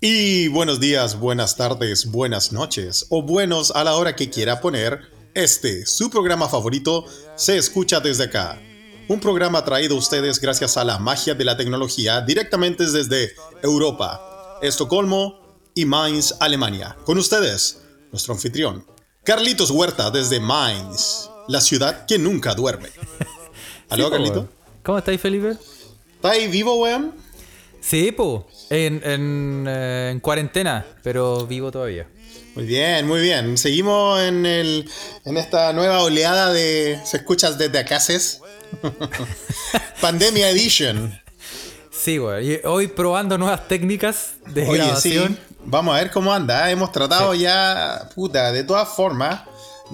Y buenos días, buenas tardes, buenas noches o buenos a la hora que quiera poner. Este, su programa favorito, se escucha desde acá. Un programa traído a ustedes gracias a la magia de la tecnología directamente desde Europa, Estocolmo y Mainz, Alemania. Con ustedes, nuestro anfitrión, Carlitos Huerta desde Mainz, la ciudad que nunca duerme. ¿Aló, Carlito? ¿Cómo estáis, Felipe? ¿Estáis vivo, weón? Sí, po. En, en, eh, en cuarentena, pero vivo todavía. Muy bien, muy bien. Seguimos en, el, en esta nueva oleada de Se escuchas desde acases. Pandemia Edition. Sí, güey. Hoy probando nuevas técnicas de Oye, grabación. sí. Vamos a ver cómo anda. Hemos tratado ya, puta, de todas formas,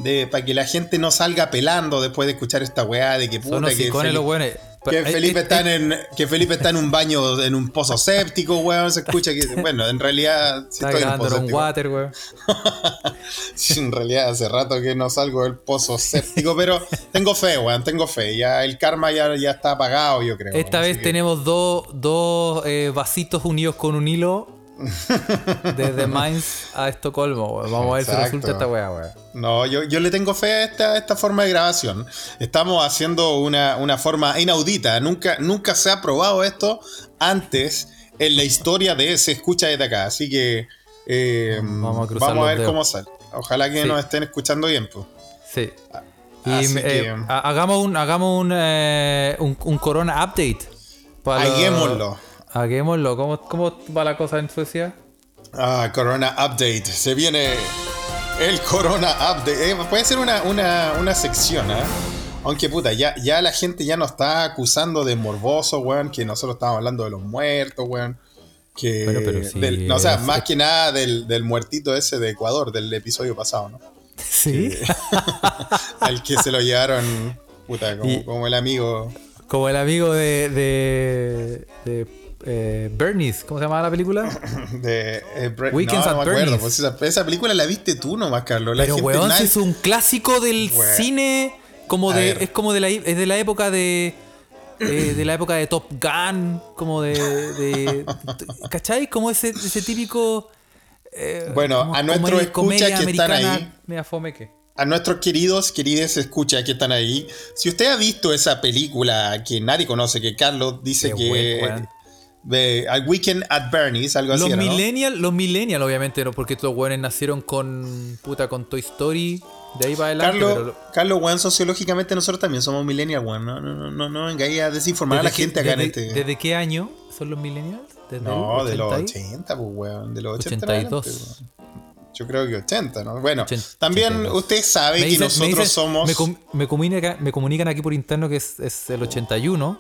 de para que la gente no salga pelando después de escuchar esta weá de que puta Son los que los buenos. que Eh, Felipe eh, está eh, en que Felipe está en un baño en un pozo séptico, weón, se escucha que bueno, en realidad sí Está estoy en un pozo séptico. water, güey. Sí, en realidad hace rato que no salgo del pozo séptico, pero tengo fe, weón, tengo fe. Ya el karma ya, ya está apagado, yo creo. Esta vez que- tenemos dos, dos vasitos unidos con un hilo. Desde Mainz a Estocolmo. Vamos a ver si resulta esta weá, güey. No, yo, yo le tengo fe a esta, forma de grabación. Estamos haciendo una, una forma inaudita. Nunca, nunca se ha probado esto antes en la historia de Se Escucha desde acá. Así que eh, Vamos a vamos ver cómo sale. Ojalá que Sí. nos estén escuchando bien. Pues. Sí. Así eh, que- ha- hagamos un, hagamos un, eh, un, un Corona Update. para los- Hagámoslo. ¿Cómo, ¿Cómo va la cosa en Suecia? Ah, Corona Update. Se viene el Corona Update. Eh, puede ser una, una, una sección, ¿eh? Aunque puta, ya, ya la gente ya nos está acusando de morboso, weón, que nosotros estamos hablando de los muertos, weón. Que Bueno, pero sí, del- no, o sea, es- más que nada del, del muertito ese de Ecuador, del episodio pasado, ¿no? Sí. Al que se lo llevaron, puta, como, Y- como el amigo Como el amigo de. de, de eh, Bernice. ¿Cómo se llamaba la película? de... eh, Weekends no, at no me acuerdo, pues esa, esa película la viste tú nomás, Carlos. La Pero gente, weón, nadie- es un clásico del Weón. cine. Como A de. ver. Es como de la, es de la época de. eh, de la época de Top Gun. Como de. de ¿Cachai? Como ese, ese típico. eh, Bueno, como a nuestros escuchas que están ahí. que. a nuestros queridos, queridas escuchas que están ahí, si usted ha visto esa película que nadie conoce, que Carlos dice Qué que. De A Weekend at Bernie's, algo Los así, era, ¿no? millennials, los millennials, obviamente, no, porque estos weones nacieron con. puta, con Toy Story. De ahí para adelante. Carlos, pero- Carlos, weón, sociológicamente nosotros también somos millennials, weón. No, no, no, no, no vengáis a desinformar a la ¿desde qué- gente acá en desde- este. ¿Desde qué año son los millennials? ¿Desde no, de los 80 y- 80, pues, weón. De los 80. en 82. adelante. Yo creo que 80, ¿no? Bueno, 80, también 82. usted sabe Me que dicen- me nosotros dicen- somos. Me, com- me comunica- me comunican aquí por interno que es, es el 81,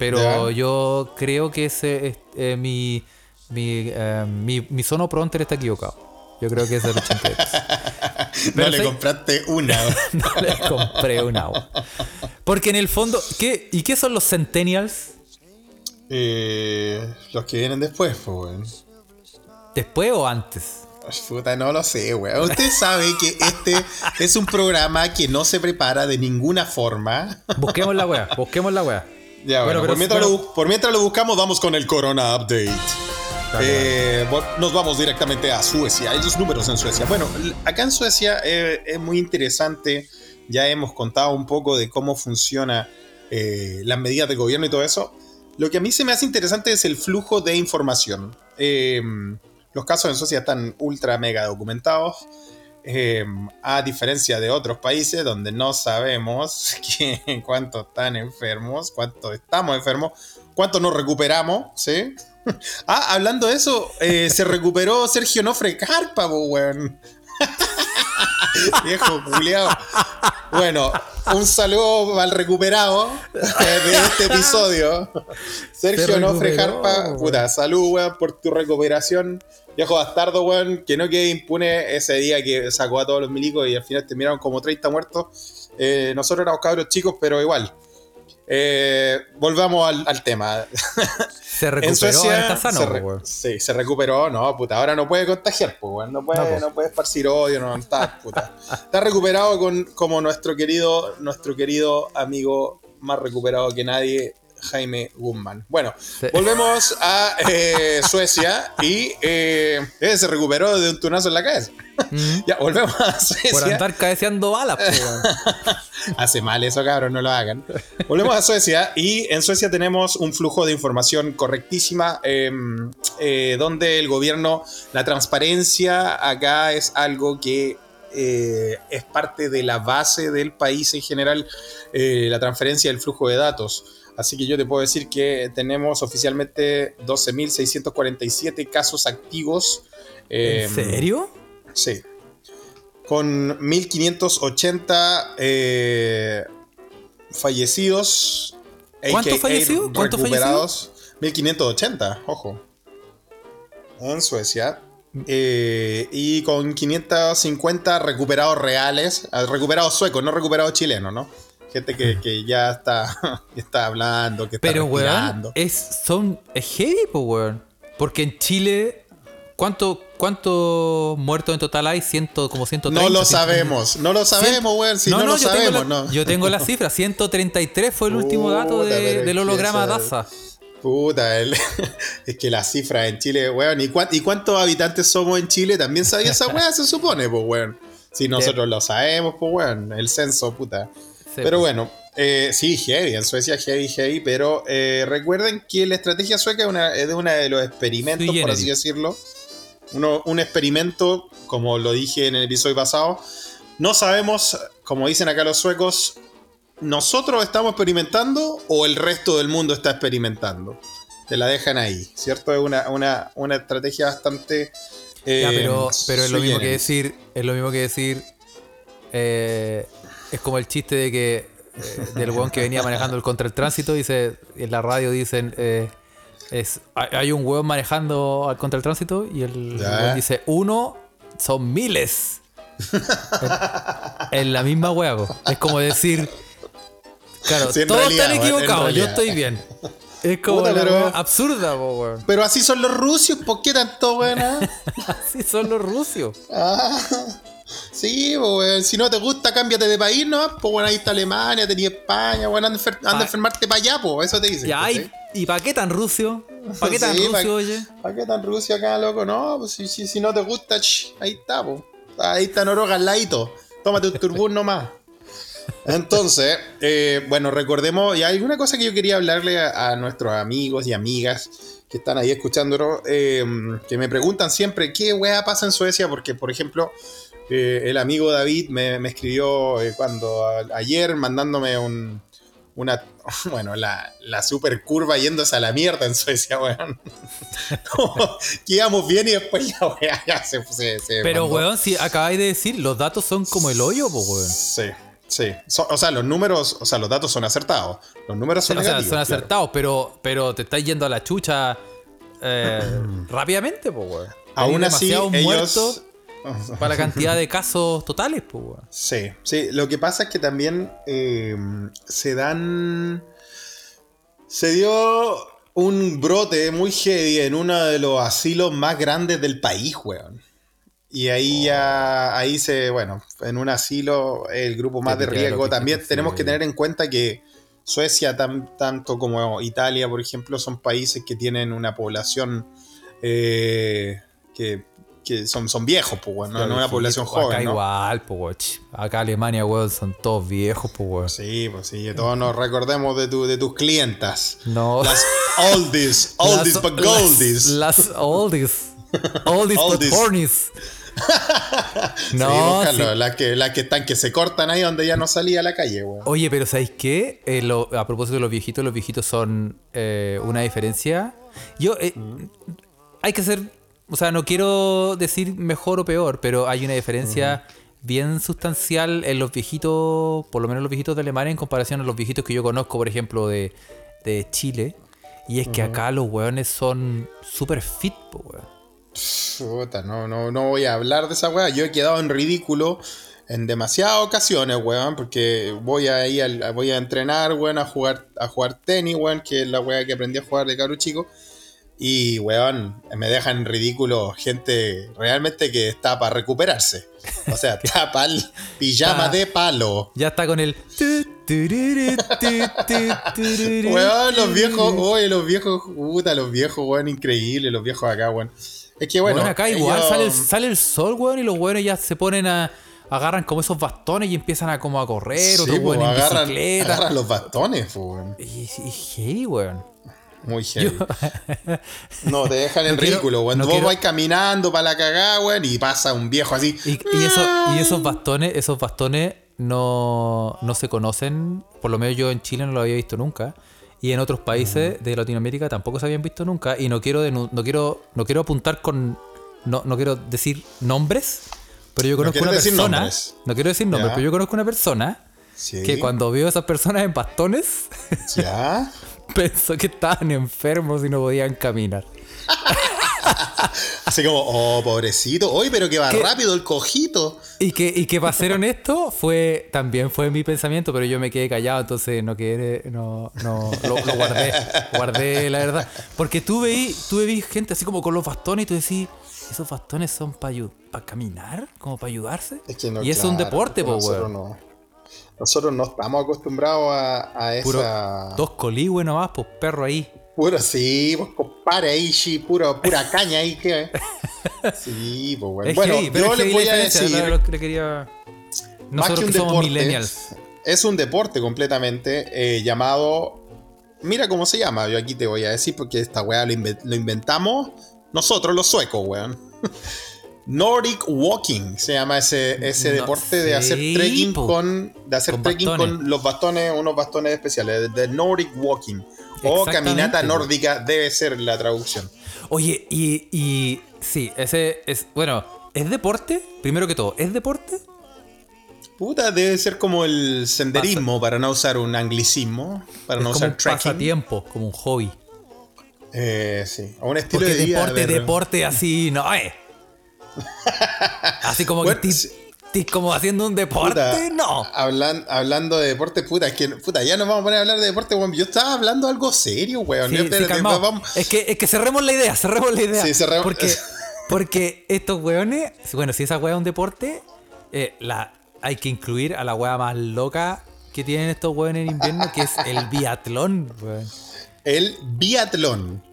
pero Ya. yo creo que ese es, eh, mi, mi, eh, mi, mi sono pronter está equivocado. Yo creo que es el 82. no pero le sé- compraste una. no le compré un agua. Porque en el fondo, ¿qué, ¿y qué son los centennials? eh, los que vienen después, pues, weón. ¿Después o antes? Puta, no lo sé, weón. Usted sabe que este es un programa que no se prepara de ninguna forma. Busquemos la wea, busquemos la wea. Ya, bueno, pero por, mientras bueno, lo, por mientras lo buscamos, vamos con el Corona Update. Eh, nos vamos directamente a Suecia, esos números en Suecia. Bueno, acá en Suecia eh, es muy interesante. Ya hemos contado un poco de cómo funciona eh, las medidas del gobierno y todo eso. Lo que a mí se me hace interesante es el flujo de información. Eh, los casos en Suecia están ultra mega documentados. Eh, a diferencia de otros países donde no sabemos que- cuántos están enfermos, cuántos estamos enfermos, cuántos nos recuperamos, ¿sí? Ah, hablando de eso, eh, se recuperó Sergio Nofre Carpa, weón. Viejo culiao. Bueno, un saludo al recuperado de este episodio. Sergio Se Nofre weón. puta, salud, weón, por tu recuperación. Viejo bastardo, weón, que no quede impune ese día que sacó a todos los milicos y al final terminaron como 30 muertos. Eh, nosotros éramos cabros chicos, pero igual. Eh, volvamos al, al tema. Se recuperó, está sano, se re- sí, se recuperó, no, puta, ahora no puede contagiar, pues, no puede, No, puede esparcir odio, no, está, puta. Está recuperado con, como nuestro querido, nuestro querido amigo más recuperado que nadie, Jaime Guzmán. Bueno, Sí. volvemos a eh, Suecia y eh, se recuperó de un tunazo en la cabeza. Mm. Ya, volvemos a Por Suecia. andar cabeceando balas. Hace mal eso, cabrón, no lo hagan. Volvemos a Suecia y en Suecia tenemos un flujo de información correctísima eh, eh, donde el gobierno, la transparencia acá es algo que eh, es parte de la base del país en general, la transferencia del flujo de datos. Así que yo te puedo decir que tenemos oficialmente 12.647 casos activos. eh, ¿En serio? Sí. Con 1580 eh, fallecidos. ¿Cuántos fallecidos? ¿Cuántos recuperados. 1580, ojo. En Suecia. Eh, y con 550 recuperados reales. ah, Recuperados suecos, no recuperados chilenos, ¿no? Gente que, que ya está, que está hablando, que está Pero, weón, es, son, es heavy, po, weón. Porque en Chile, ¿cuánto, ¿cuántos muertos en total hay? Ciento, como 130. No lo 130. sabemos, no lo sabemos, weón. Si no, lo yo sabemos, tengo la, no. Yo tengo la cifra, 133 fue el último dato de- del holograma DASA. Puta, el- es que la cifra en Chile, weón. ¿y, cuán- y cuántos habitantes somos en Chile? También sabía esa weá, se supone, pues, weón. Si nosotros lo sabemos, pues, weón. El censo, puta. Sí, pero pues. bueno, eh, sí, heavy. En Suecia, heavy, heavy. Pero eh, recuerden que la estrategia sueca es, una, es de uno de los experimentos, por así decirlo. Uno- un experimento, como lo dije en el episodio pasado. No sabemos, como dicen acá los suecos, ¿nosotros estamos experimentando o el resto del mundo está experimentando? Te la dejan ahí, ¿cierto? Es una, una, una estrategia bastante... eh, Ya, pero, pero es lo mismo que decir, es lo mismo que decir, eh, es como el chiste de que eh, del weón que venía manejando el contra el tránsito, dice, en la radio dicen, eh, es, hay un weón manejando al contra el tránsito y el weón dice, uno son miles. es, es la misma po. es como decir, claro, Sí, en todos realidad, están en equivocados, yo estoy bien. Es como Puta, pero- absurda, po, weón. Pero así son los rusos, ¿por qué tanto, weón? ah? Así son los rusios. Ah, sí, pues. Si no te gusta, cámbiate de país, ¿no? Pues bueno, ahí está Alemania, tenía España, bueno, anda, enfer- anda a enfermarte para allá, pues, eso te dicen. Ya. ¿y, ¿y para qué tan rucio? ¿Para qué tan Sí, rucio, pa- oye? ¿Para qué tan Rusia acá, loco? No, pues si, si, si no te gusta, ahí está, pues. Ahí está Noruega al ladito. Tómate un turbún nomás. Entonces, eh, bueno, recordemos, y hay una cosa que yo quería hablarle a, a nuestros amigos y amigas que están ahí escuchándonos, eh, que me preguntan siempre qué weá pasa en Suecia, porque, por ejemplo, eh, el amigo David me, me escribió eh, cuando a- ayer mandándome un, una, bueno, la, la super curva yéndose a la mierda en Suecia, weón. Que íbamos bien y después la weá ya se, se, se Pero, mandó. weón, si acabáis de decir, los datos son como el hoyo, pues, weón. Sí, sí. So- o sea, los números, o sea, los datos son acertados. Los números son o sea, son claro. acertados, pero, pero te estáis yendo a la chucha eh, rápidamente, pues, weón. Aún así, ellos. Para la cantidad de casos totales, pues, weón. Sí, sí. Lo que pasa es que también eh, se dan. Se dio un brote muy heavy en uno de los asilos más grandes del país, weón. Y ahí ya, ahí se, bueno, en un asilo, el grupo más de riesgo. También tenemos que tener en cuenta que Suecia, tan- tanto como Italia, por ejemplo, son países que tienen una población eh, que, que son, son viejos, pues, weón, no, no una población Acá joven, ¿no? igual, pues, weón. Acá Alemania, weón, son todos viejos, pues, weón. Sí, pues sí, todos nos recordemos de, tu, de tus clientas. No. Las oldies, oldies Las- but goldies. Las, las oldies. Oldies but Oldies. hornies. No, sí. las, que, las que están que se cortan ahí donde ya no salía a la calle, weón. Oye, pero ¿sabéis qué? Eh, lo- a propósito de los viejitos, los viejitos son eh, una diferencia. Yo, eh, hay que ser, o sea, no quiero decir mejor o peor, pero hay una diferencia bien sustancial en los viejitos, por lo menos los viejitos de Alemania en comparación a los viejitos que yo conozco, por ejemplo, de, de Chile. Y es que acá los weones son súper fit, po, weón. Puta, no, no, no voy a hablar de esa weá. Yo he quedado en ridículo en demasiadas ocasiones, weón, porque voy a ir al- voy a entrenar, weón, a jugar, a jugar tenis, weón, que es la weá que aprendí a jugar de caro chico. Y, weón, me dejan ridículo gente realmente que está para recuperarse. O sea, está para el pijama de palo. Ya está con el. Weón, los viejos, oye, los viejos, puta, los viejos, weón, increíbles, los viejos acá, weón. Es que bueno, Bueno, acá igual ellos- sale, el, sale el sol, weón, y los weones ya se ponen a. Agarran como esos bastones y empiezan a como a correr, Sí, otros po, en agarran, bicicleta. agarran los bastones, po, weón. Y, y heavy, weón. Muy heavy. No, te dejan en No ridículo, weón. no Vos quiero- vais caminando para la cagada, weón, y pasa un viejo así. Y, y eso, y esos bastones, esos bastones no, no se conocen, por lo menos yo en Chile no lo había visto nunca. Y en otros países de Latinoamérica tampoco se habían visto nunca. Y no quiero no quiero, no quiero apuntar con. No, no quiero decir nombres. Pero yo conozco una persona. nombres. No quiero decir nombres, pero yo conozco una persona Sí. que cuando vio a esas personas en bastones, ¿Ya? pensó que estaban enfermos y no podían caminar. Así como, oh, pobrecito. Oye, pero que va ¿Qué? rápido el cojito. Y que, y que para ser honesto, fue, también fue mi pensamiento, pero yo me quedé callado, entonces no quedé, no, no, lo, lo guardé, guardé la verdad. Porque tú veí, tú veí gente así como con los bastones y tú decís, esos bastones son para caminar, como para ayudarse. Es que no, y es un deporte, po, nosotros weón. no. Nosotros no estamos acostumbrados a, a Puro, esa. dos coligües nomás, pues perro ahí. Puro, sí, pues compadre ahí, sí, puro, pura caña ahí que. Sí, pues bueno. Es Bueno, heavy, yo es les voy a decir. lo que quería... Nosotros que, somos millennials. Es un deporte completamente eh, llamado. Mira cómo se llama, yo aquí te voy a decir porque esta weá lo, inve- lo inventamos nosotros, los suecos, weón. Nordic Walking se llama ese, ese No deporte de hacer trekking po. con. De hacer Con trekking bastones. con los bastones, unos bastones especiales, de Nordic Walking. O caminata nórdica debe ser la traducción. Oye, y, y sí, ese es, bueno, ¿es deporte? Primero que todo, ¿es deporte? Puta, debe ser como el senderismo, para no usar un anglicismo, para es no como usar un trekking. pasatiempo, como un hobby. Eh, sí, a un estilo Porque de vida. deporte, de- deporte así, no es. Así como que como haciendo un deporte, Puta, no. hablan- hablando de deporte, puta, es que, puta, ya nos vamos a poner a hablar de deporte, weón. Yo estaba hablando algo serio, weón. Sí, vamos- Es que, es que cerremos la idea, cerremos la idea. Sí, cerremos- Porque, porque estos weones, bueno, si esa wea es un deporte, eh, la, hay que incluir a la wea más loca que tienen estos weones en invierno, que es el biatlón, weón. El biatlón.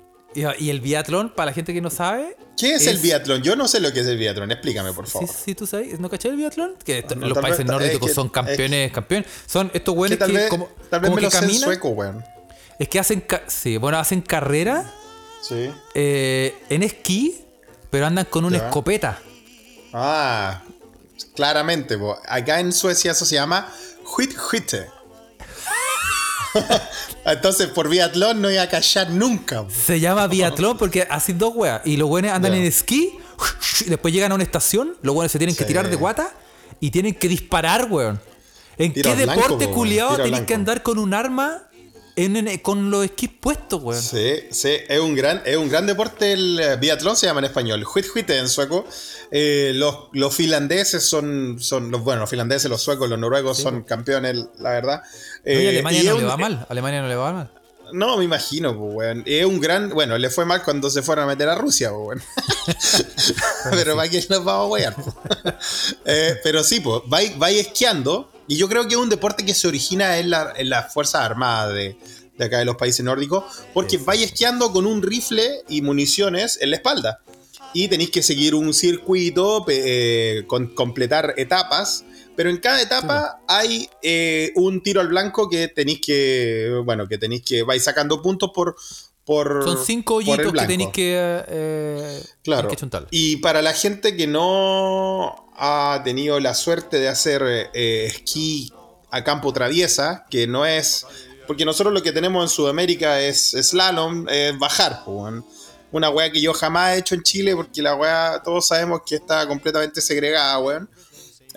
Y, el biatlón, para la gente que no sabe. ¿Qué es, el biatlón? Yo no sé lo que es el biatlón, explícame, por favor. sí, tú sabes, ¿no caché el biatlón? Que esto- No, los países vez- nórdicos es que- son campeones, campeones. Son estos güeyes que, tal vez, como, tal vez como me que lo sé en caminan. sueco, weón. Es que hacen, sí, bueno, hacen carrera Sí. eh, en esquí, pero andan con una Ya. escopeta. Ah, claramente, po. acá en Suecia eso se llama Huithuite. Entonces, por biatlón no iba a callar nunca. Se llama biatlón porque hacen dos weas. Y los güeyes andan en esquí, y después llegan a una estación, los güeyes se tienen que tirar de guata y tienen que disparar, weón. ¿En Tiro qué blanco, deporte culiado tenés que andar con un arma en, con los esquís puestos, weón? Sí, sí, es un gran, es un gran deporte el eh, biatlón, se llama en español, Huithuite en sueco. Eh, los, los finlandeses son, son los, bueno, los finlandeses, los suecos, los noruegos son campeones, la verdad. Eh, Alemania y no le va mal. a Alemania no le va mal. No, me imagino, pues, weón. Es un gran. Bueno, le fue mal cuando se fueron a meter a Rusia, pues, weón. pero para qué nos vamos a wear, pues. Eh, Pero sí, pues, vais esquiando. Y yo creo que es un deporte que se origina en, la- en las Fuerzas Armadas de, de acá de los países nórdicos. Porque vais esquiando con un rifle y municiones en la espalda. Y tenéis que seguir un circuito, eh, con, completar etapas. Pero en cada etapa hay eh, un tiro al blanco que tenéis que. Bueno, que tenéis que. vais sacando puntos por. Por Son cinco hoyitos que tenéis que, eh, Claro. hay que chuntar. Y para la gente que no ha tenido la suerte de hacer eh, esquí a campo traviesa, que no es. Porque nosotros lo que tenemos en Sudamérica es slalom, es bajar. Una weá que yo jamás he hecho en Chile, porque la weá, todos sabemos que está completamente segregada, weón.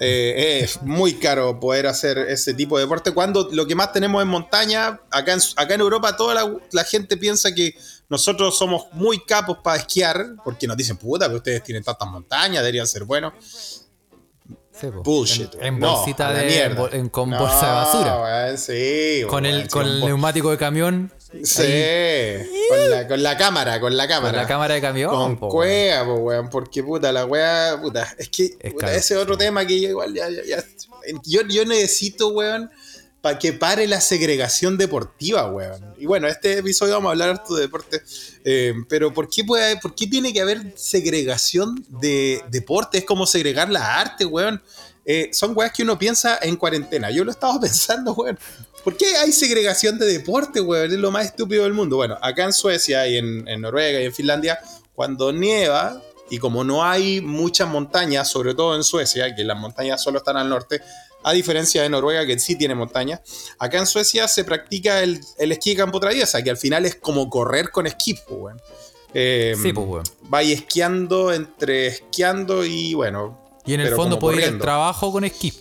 Eh, es muy caro poder hacer ese tipo de deporte cuando lo que más tenemos es montaña. Acá en, acá en Europa toda la, la gente piensa que nosotros somos muy capos para esquiar, porque nos dicen, puta, que ustedes tienen tantas montañas, deberían ser buenos. Sí. Bullshit. En, en bolsita de. mierda. en con No, bolsa de basura. sí, con el, con el neumático de camión. Sí, con la, con la cámara, con la cámara. con la cámara de camión. Con po, cueva, po, weón, porque puta, la weá, puta, es que Es puta, caro, ese es otro tema que yo igual ya, ya- ya- yo, yo necesito, weón, para que pare la segregación deportiva, weón. Y bueno, este episodio vamos a hablar harto de deporte, eh, pero ¿por qué, puede, ¿por qué tiene que haber segregación de deporte? Es como segregar la arte, weón. Eh, son weas que uno piensa en cuarentena. Yo lo estaba pensando, weón. ¿Por qué hay segregación de deporte, weón? Es lo más estúpido del mundo. Bueno, acá en Suecia y en, en Noruega y en Finlandia, cuando nieva, y como no hay muchas montañas, sobre todo en Suecia, que las montañas solo están al norte, a diferencia de Noruega, que sí tiene montañas, acá en Suecia se practica el, el esquí de campo traviesa, que al final es como correr con esquí, weón. Eh, Sí, pues, weón. vais esquiando entre esquiando y bueno. Y en el fondo puede ir al trabajo con esquí.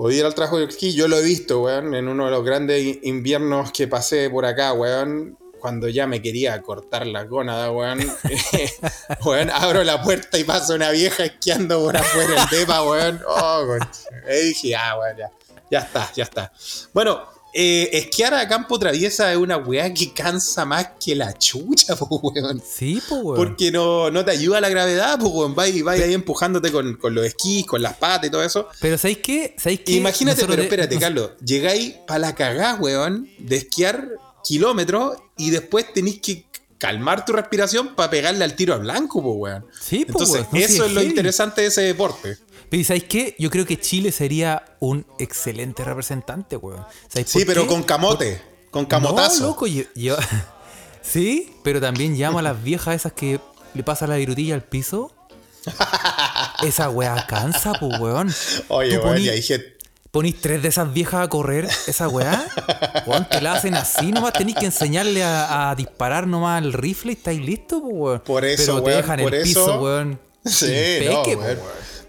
Podía ir al trabajo de esquí, yo lo he visto, weón, en uno de los grandes inviernos que pasé por acá, weón, cuando ya me quería cortar la gónada, weón. weón, abro la puerta y pasa una vieja esquiando por afuera el depa, weón. Oh, concha. Y dije, ah, weón, ya, ya está, ya está. Bueno, eh, esquiar a campo traviesa es una weá que cansa más que la chucha, po, weón. Sí, pues, weón. Porque no, no te ayuda la gravedad, pues, weón. Vas y vas ahí empujándote con, con los esquís, con las patas y todo eso. Pero ¿sabéis qué? ¿Sabéis qué? Imagínate, Nosotros pero de- espérate, nos- Carlos. Llegáis para la cagá, weón, de esquiar kilómetros y después tenéis que calmar tu respiración para pegarle al tiro a blanco, pues, weón. Sí, pues, Entonces, weón. No, sí, eso es lo heavy. interesante de ese deporte. Pero ¿y ¿sabéis qué? Yo creo que Chile sería un excelente representante, weón. ¿Sabéis Sí, pero qué? con camote, con camotazo. No, loco, yo, yo- Sí, pero también llama a las viejas esas que le pasa la virutilla al piso. Esa weá cansa, pues, weón. Oye, weón, poní- ya dije, Ponís tres de esas viejas a correr, esa weá. Weón, te la hacen así nomás. Tenéis que enseñarle a, a disparar nomás el rifle y estáis listos, pues, weón. Por eso, Pero te dejan por el piso, weón. Sí, no, weón.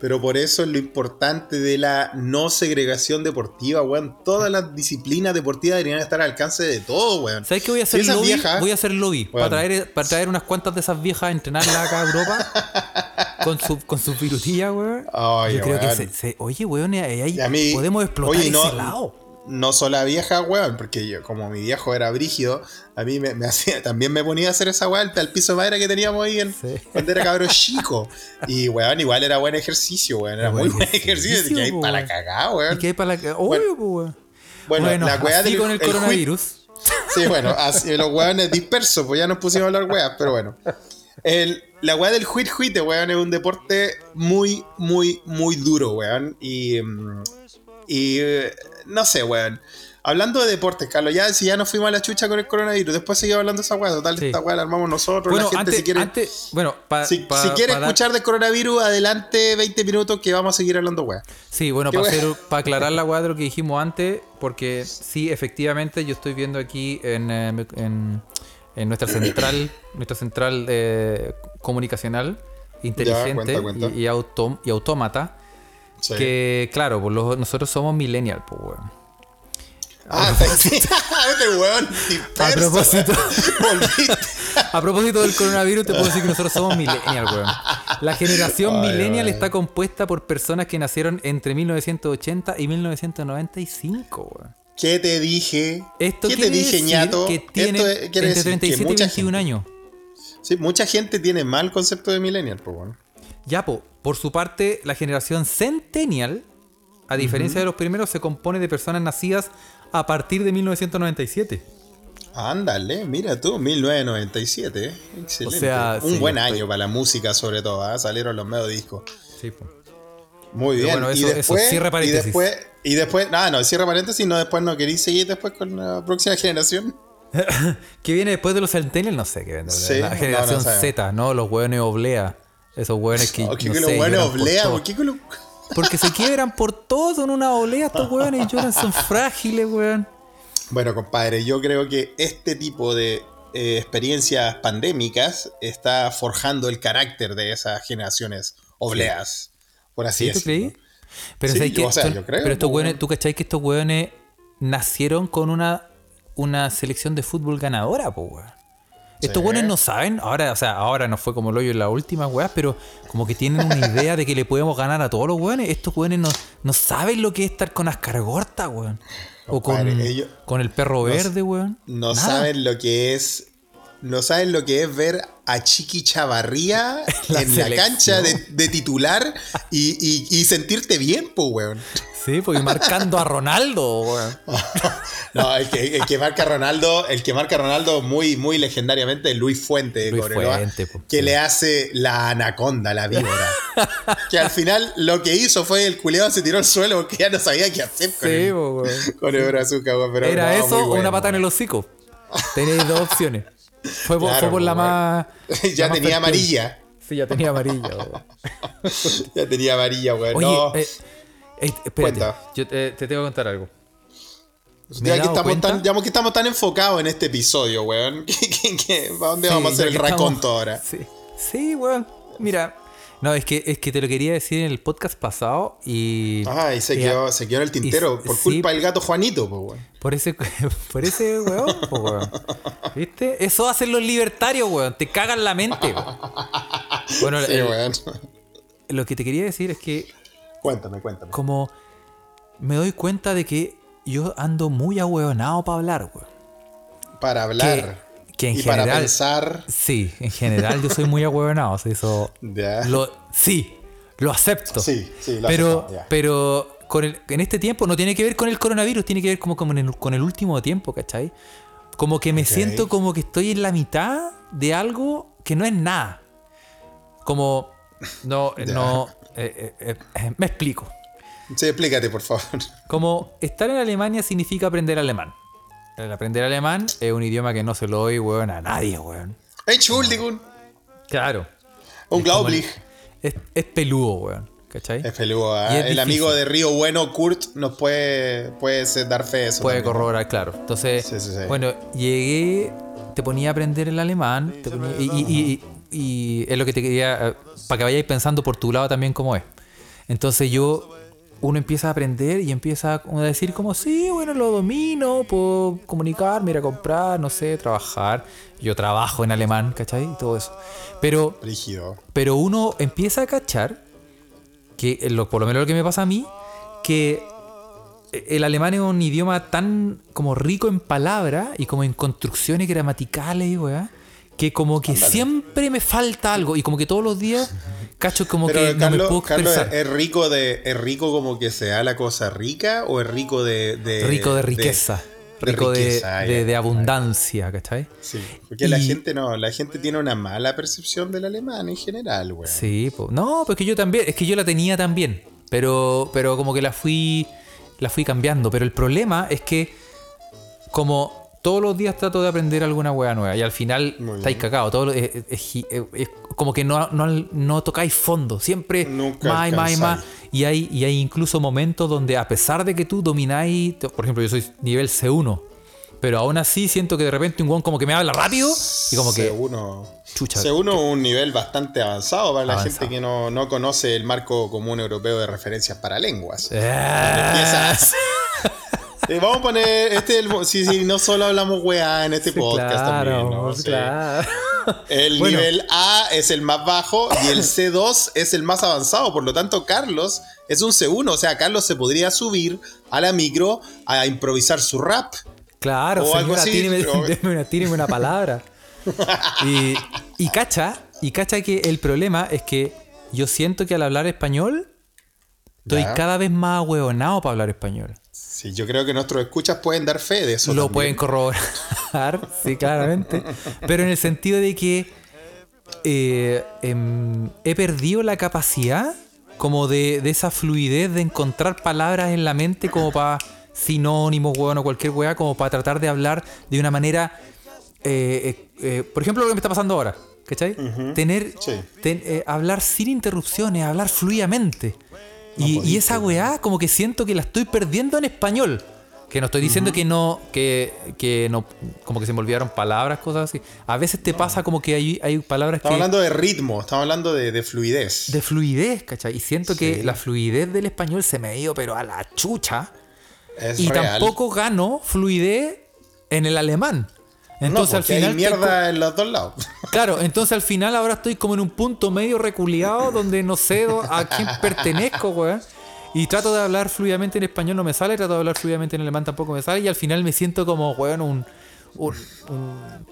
Pero por eso es lo importante de la no segregación deportiva, weón. Todas las disciplinas deportivas deberían estar al alcance de todo, weón. ¿Sabes qué voy a hacer lobby? viejas- Voy a hacer lobby. Bueno. Para, traer, para traer unas cuantas de esas viejas a entrenarlas acá a Europa. con su, con su virutilla, weón. Ay, Yo creo que se, se- Oye, weón, ahí ahí Y a mí- podemos explotar oye, no- ese lado. No solo la vieja, weón, porque yo, como mi viejo era brígido, a mí me, me hacía, también me ponía a hacer esa weá al, piso de madera que teníamos ahí en, Sí. cuando era cabro chico. Y weón, igual era buen ejercicio, weón. Era muy buen ejercicio. ejercicio, que hay para la weón. cagada, ¿Y weón. qué hay para la... Obvio, pues, weón. Bueno, la weá del con el, coronavirus. Sí, bueno, así, los weones dispersos, pues ya nos pusimos a hablar weas, pero bueno. El, la weá del huit huite, weón, es un deporte muy, muy, muy duro, weón. Y, mm, y eh, no sé, weón. Hablando de deportes, Carlos, ya si ya nos fuimos a la chucha con el coronavirus, después seguimos hablando de esa weá, total, Sí. esta weá la armamos nosotros, Bueno, la gente antes, si quiere... antes, bueno, pa- si, pa- si quiere pa dar- escuchar del coronavirus, adelante 20 minutos que vamos a seguir hablando weá. Sí, bueno, para, wea. hacer- para aclarar la weá de lo que dijimos antes, porque sí, efectivamente, yo estoy viendo aquí en, eh, en, en nuestra central, nuestra central eh, comunicacional, inteligente cuenta, cuenta. Y, y, autom- y autómata, Sí. que claro, pues los- nosotros somos millennial, pues weón. Ah, este A propósito, Volviste. a propósito del coronavirus, te puedo decir que nosotros somos millennial, weón. La generación Ay, millennial ay. está compuesta por personas que nacieron entre 1980 y 1995, weón. ¿Qué te dije? Esto ¿Qué te dije, ñato? que tiene Esto es- quiere entre decir que 37 y mucha 21 gente- años. Sí, mucha gente tiene mal concepto de millennial, pues bueno. Ya, po, por su parte, la generación centennial, a diferencia de los primeros, se compone de personas nacidas a partir de 1997. Ándale, mira tú, 1997, ¿eh? excelente. O sea, Un sí, buen estoy- año para la música, sobre todo, ¿ah? salieron los medios discos. Sí. Muy bien. bueno, y eso- eso, después, cierre y después, y después, nada, no, cierra paréntesis, no, después no queréis seguir después con la próxima generación. ¿Qué viene después de los centennials? No sé qué viene. Sí, la generación no. Z, ¿no? Los hueones oblea. Esos hueones que. Oh, ¿Qué no que los lo- Porque se quiebran por todo, son una oblea estos hueones y lloran, son frágiles, weón. Bueno, compadre, yo creo que este tipo de eh, experiencias pandémicas está forjando el carácter de esas generaciones obleas, por así ¿Sí, tú decirlo. creí? Pero, Sí, ¿sabes yo- qué? o sea, Son- yo creo, pero estos hueones. ¿tú cachai que estos hueones nacieron con una, una selección de fútbol ganadora, po, weón? Estos weones no saben, ahora, o sea, ahora no fue como lo hoyo en las últimas weas, pero como que tienen una idea de que le podemos ganar a todos los weones. Estos weones no, no saben lo que es estar con Ascargorta, weón. O con, ellos- con el perro verde, weón. No Nada. saben lo que es. No saben lo que es ver a Chiqui Chavarría La en la cancha de, de titular y, y- y sentirte bien, po, weón. Sí, porque marcando a Ronaldo, weón. No, el que, el que marca a Ronaldo, el que marca a Ronaldo muy, muy legendariamente es Luis Fuente de Luis Cobreloa, Fuente, po, que sí. le hace la anaconda, la víbora. que al final lo que hizo fue el culeado se tiró al suelo porque ya no sabía qué hacer con, Sí, el, po, weón. con el brazuca, weón, pero Era no, eso o bueno. una pata en el hocico. Tenéis dos opciones. Fue Claro, fue por la más. Ya la tenía amarilla. Sí, ya tenía amarilla, weón. Ya tenía amarilla, weón. Oye, no. eh, eh, espérate. Cuenta. Yo te, te tengo que contar algo. ya, que estamos tan, ya que estamos tan enfocados en este episodio, weón. que- ¿Para dónde Sí, vamos a hacer el estamos- raconto ahora? Sí, sí, weón. Mira. No, es que, es que te lo quería decir en el podcast pasado y. Se y- quedó, se quedó en el tintero y- por sí. culpa del gato Juanito, weón. Por ese, por ese weón, po, weón. ¿Viste? Eso hacen los libertarios, weón. Te cagan la mente, weón. Bueno, Sí, el- weón. lo que te quería decir es que Cuéntame, cuéntame. como me doy cuenta de que yo ando muy ahueonado para hablar, weón. Para hablar. que en y para pensar. Sí, en general yo soy muy ahueonado. Ya. lo, sí, lo acepto. Sí, sí, lo pero, aceptamos, ya. pero con el- en este tiempo no tiene que ver con el coronavirus, tiene que ver como, el- con el último tiempo, ¿cachai? Como que me siento como que estoy en la mitad de algo que no es nada. Como, no, no, eh, eh, eh, me explico. Sí, explícate, por favor. Como estar en Alemania significa aprender alemán. El aprender alemán es un idioma que no se lo doy, weón, a nadie, weón. Entschuldigung. Claro. Unglaublich. Es, es peludo, weón. ¿Cachai? Es peludo, es El difícil. amigo de Río Bueno, Kurt, nos puede, puede dar fe de eso. Puede también. corroborar, claro. Entonces, Sí, sí, sí. bueno, llegué, te ponía a aprender el alemán, te ponía- y, y- y- y es lo que te quería, eh, para que vayáis pensando por tu lado también cómo es. Entonces yo, uno empieza a aprender y empieza a decir como, sí, bueno, lo domino, puedo comunicarme, ir a comprar, no sé, trabajar. Yo trabajo en alemán, ¿cachai? Y todo eso. Pero Rígido. pero uno empieza a cachar, que eh, lo- por lo menos lo que me pasa a mí, que el alemán es un idioma tan como rico en palabras y como en construcciones gramaticales y weá, que como que siempre me falta algo y como que todos los días cacho como Pero que no Carlos, me puedo Carlos, expresar. ¿es rico de es rico como que se da la cosa rica o es rico de, de- rico de riqueza. de rico de, riqueza, de- abundancia, ¿cachai? Sí, porque la gente no, la gente tiene una mala percepción del alemán en general, güey. Sí, po. no, pues que yo también, es que yo la tenía también, pero, pero como que la fui, la fui cambiando. Pero el problema es que como todos los días trato de aprender alguna hueá nueva y al final estáis cagados. Todo lo- es, es- es- es como que no, no, no tocáis fondo, siempre Nunca más y más y más. Y hay, y hay incluso momentos donde a pesar de que tú domináis, por ejemplo, yo soy nivel C1, pero aún así siento que de repente un guan como que me habla rápido y como que... C1, Chucha. C1 es un nivel bastante avanzado para la gente que no, no conoce el marco común europeo de referencias para lenguas. Empiezas. Eh, vamos a poner este es el, sí, sí, no solo hablamos weá en este podcast claro, también, ¿no? Sí. claro. El Bueno. nivel A es el más bajo y el C2 es el más avanzado. Por lo tanto, Carlos es un C1. O sea, Carlos se podría subir a la micro a improvisar su rap. Claro, O algo señora, así, tíreme, pero- deme una, tíreme una palabra. Y, y cacha, y cacha que el problema es que yo siento que al hablar español estoy Ya. cada vez más ahueonado para hablar español. Sí, yo creo que nuestros escuchas pueden dar fe de eso. Lo también. pueden corroborar, sí, claramente. Pero en el sentido de que eh, em, he perdido la capacidad como de, de esa fluidez de encontrar palabras en la mente como para sinónimos, weón, o cualquier weá, como para tratar de hablar de una manera, eh, eh, eh, por ejemplo, lo que me está pasando ahora, ¿cachai? Tener, Sí. ten- eh, hablar sin interrupciones, hablar fluidamente. Y, esa weá como que siento que la estoy perdiendo en español. Que no estoy diciendo que no, que, que no, como que se me olvidaron palabras, cosas así. A veces te pasa como que hay, hay palabras Estamos que... hablando de ritmo, estamos hablando de, de fluidez. De fluidez, ¿cachai? Y siento Sí. que la fluidez del español se me ha ido, pero a la chucha. es y real. tampoco gano fluidez en el alemán. Entonces no, al final. hay mierda en los dos lados. Claro, entonces al final ahora estoy como en un punto medio reculeado donde no sé a quién pertenezco, weón. Y trato de hablar fluidamente en español, no me sale, trato de hablar fluidamente en alemán, tampoco me sale, y al final me siento como, weón, un. un, un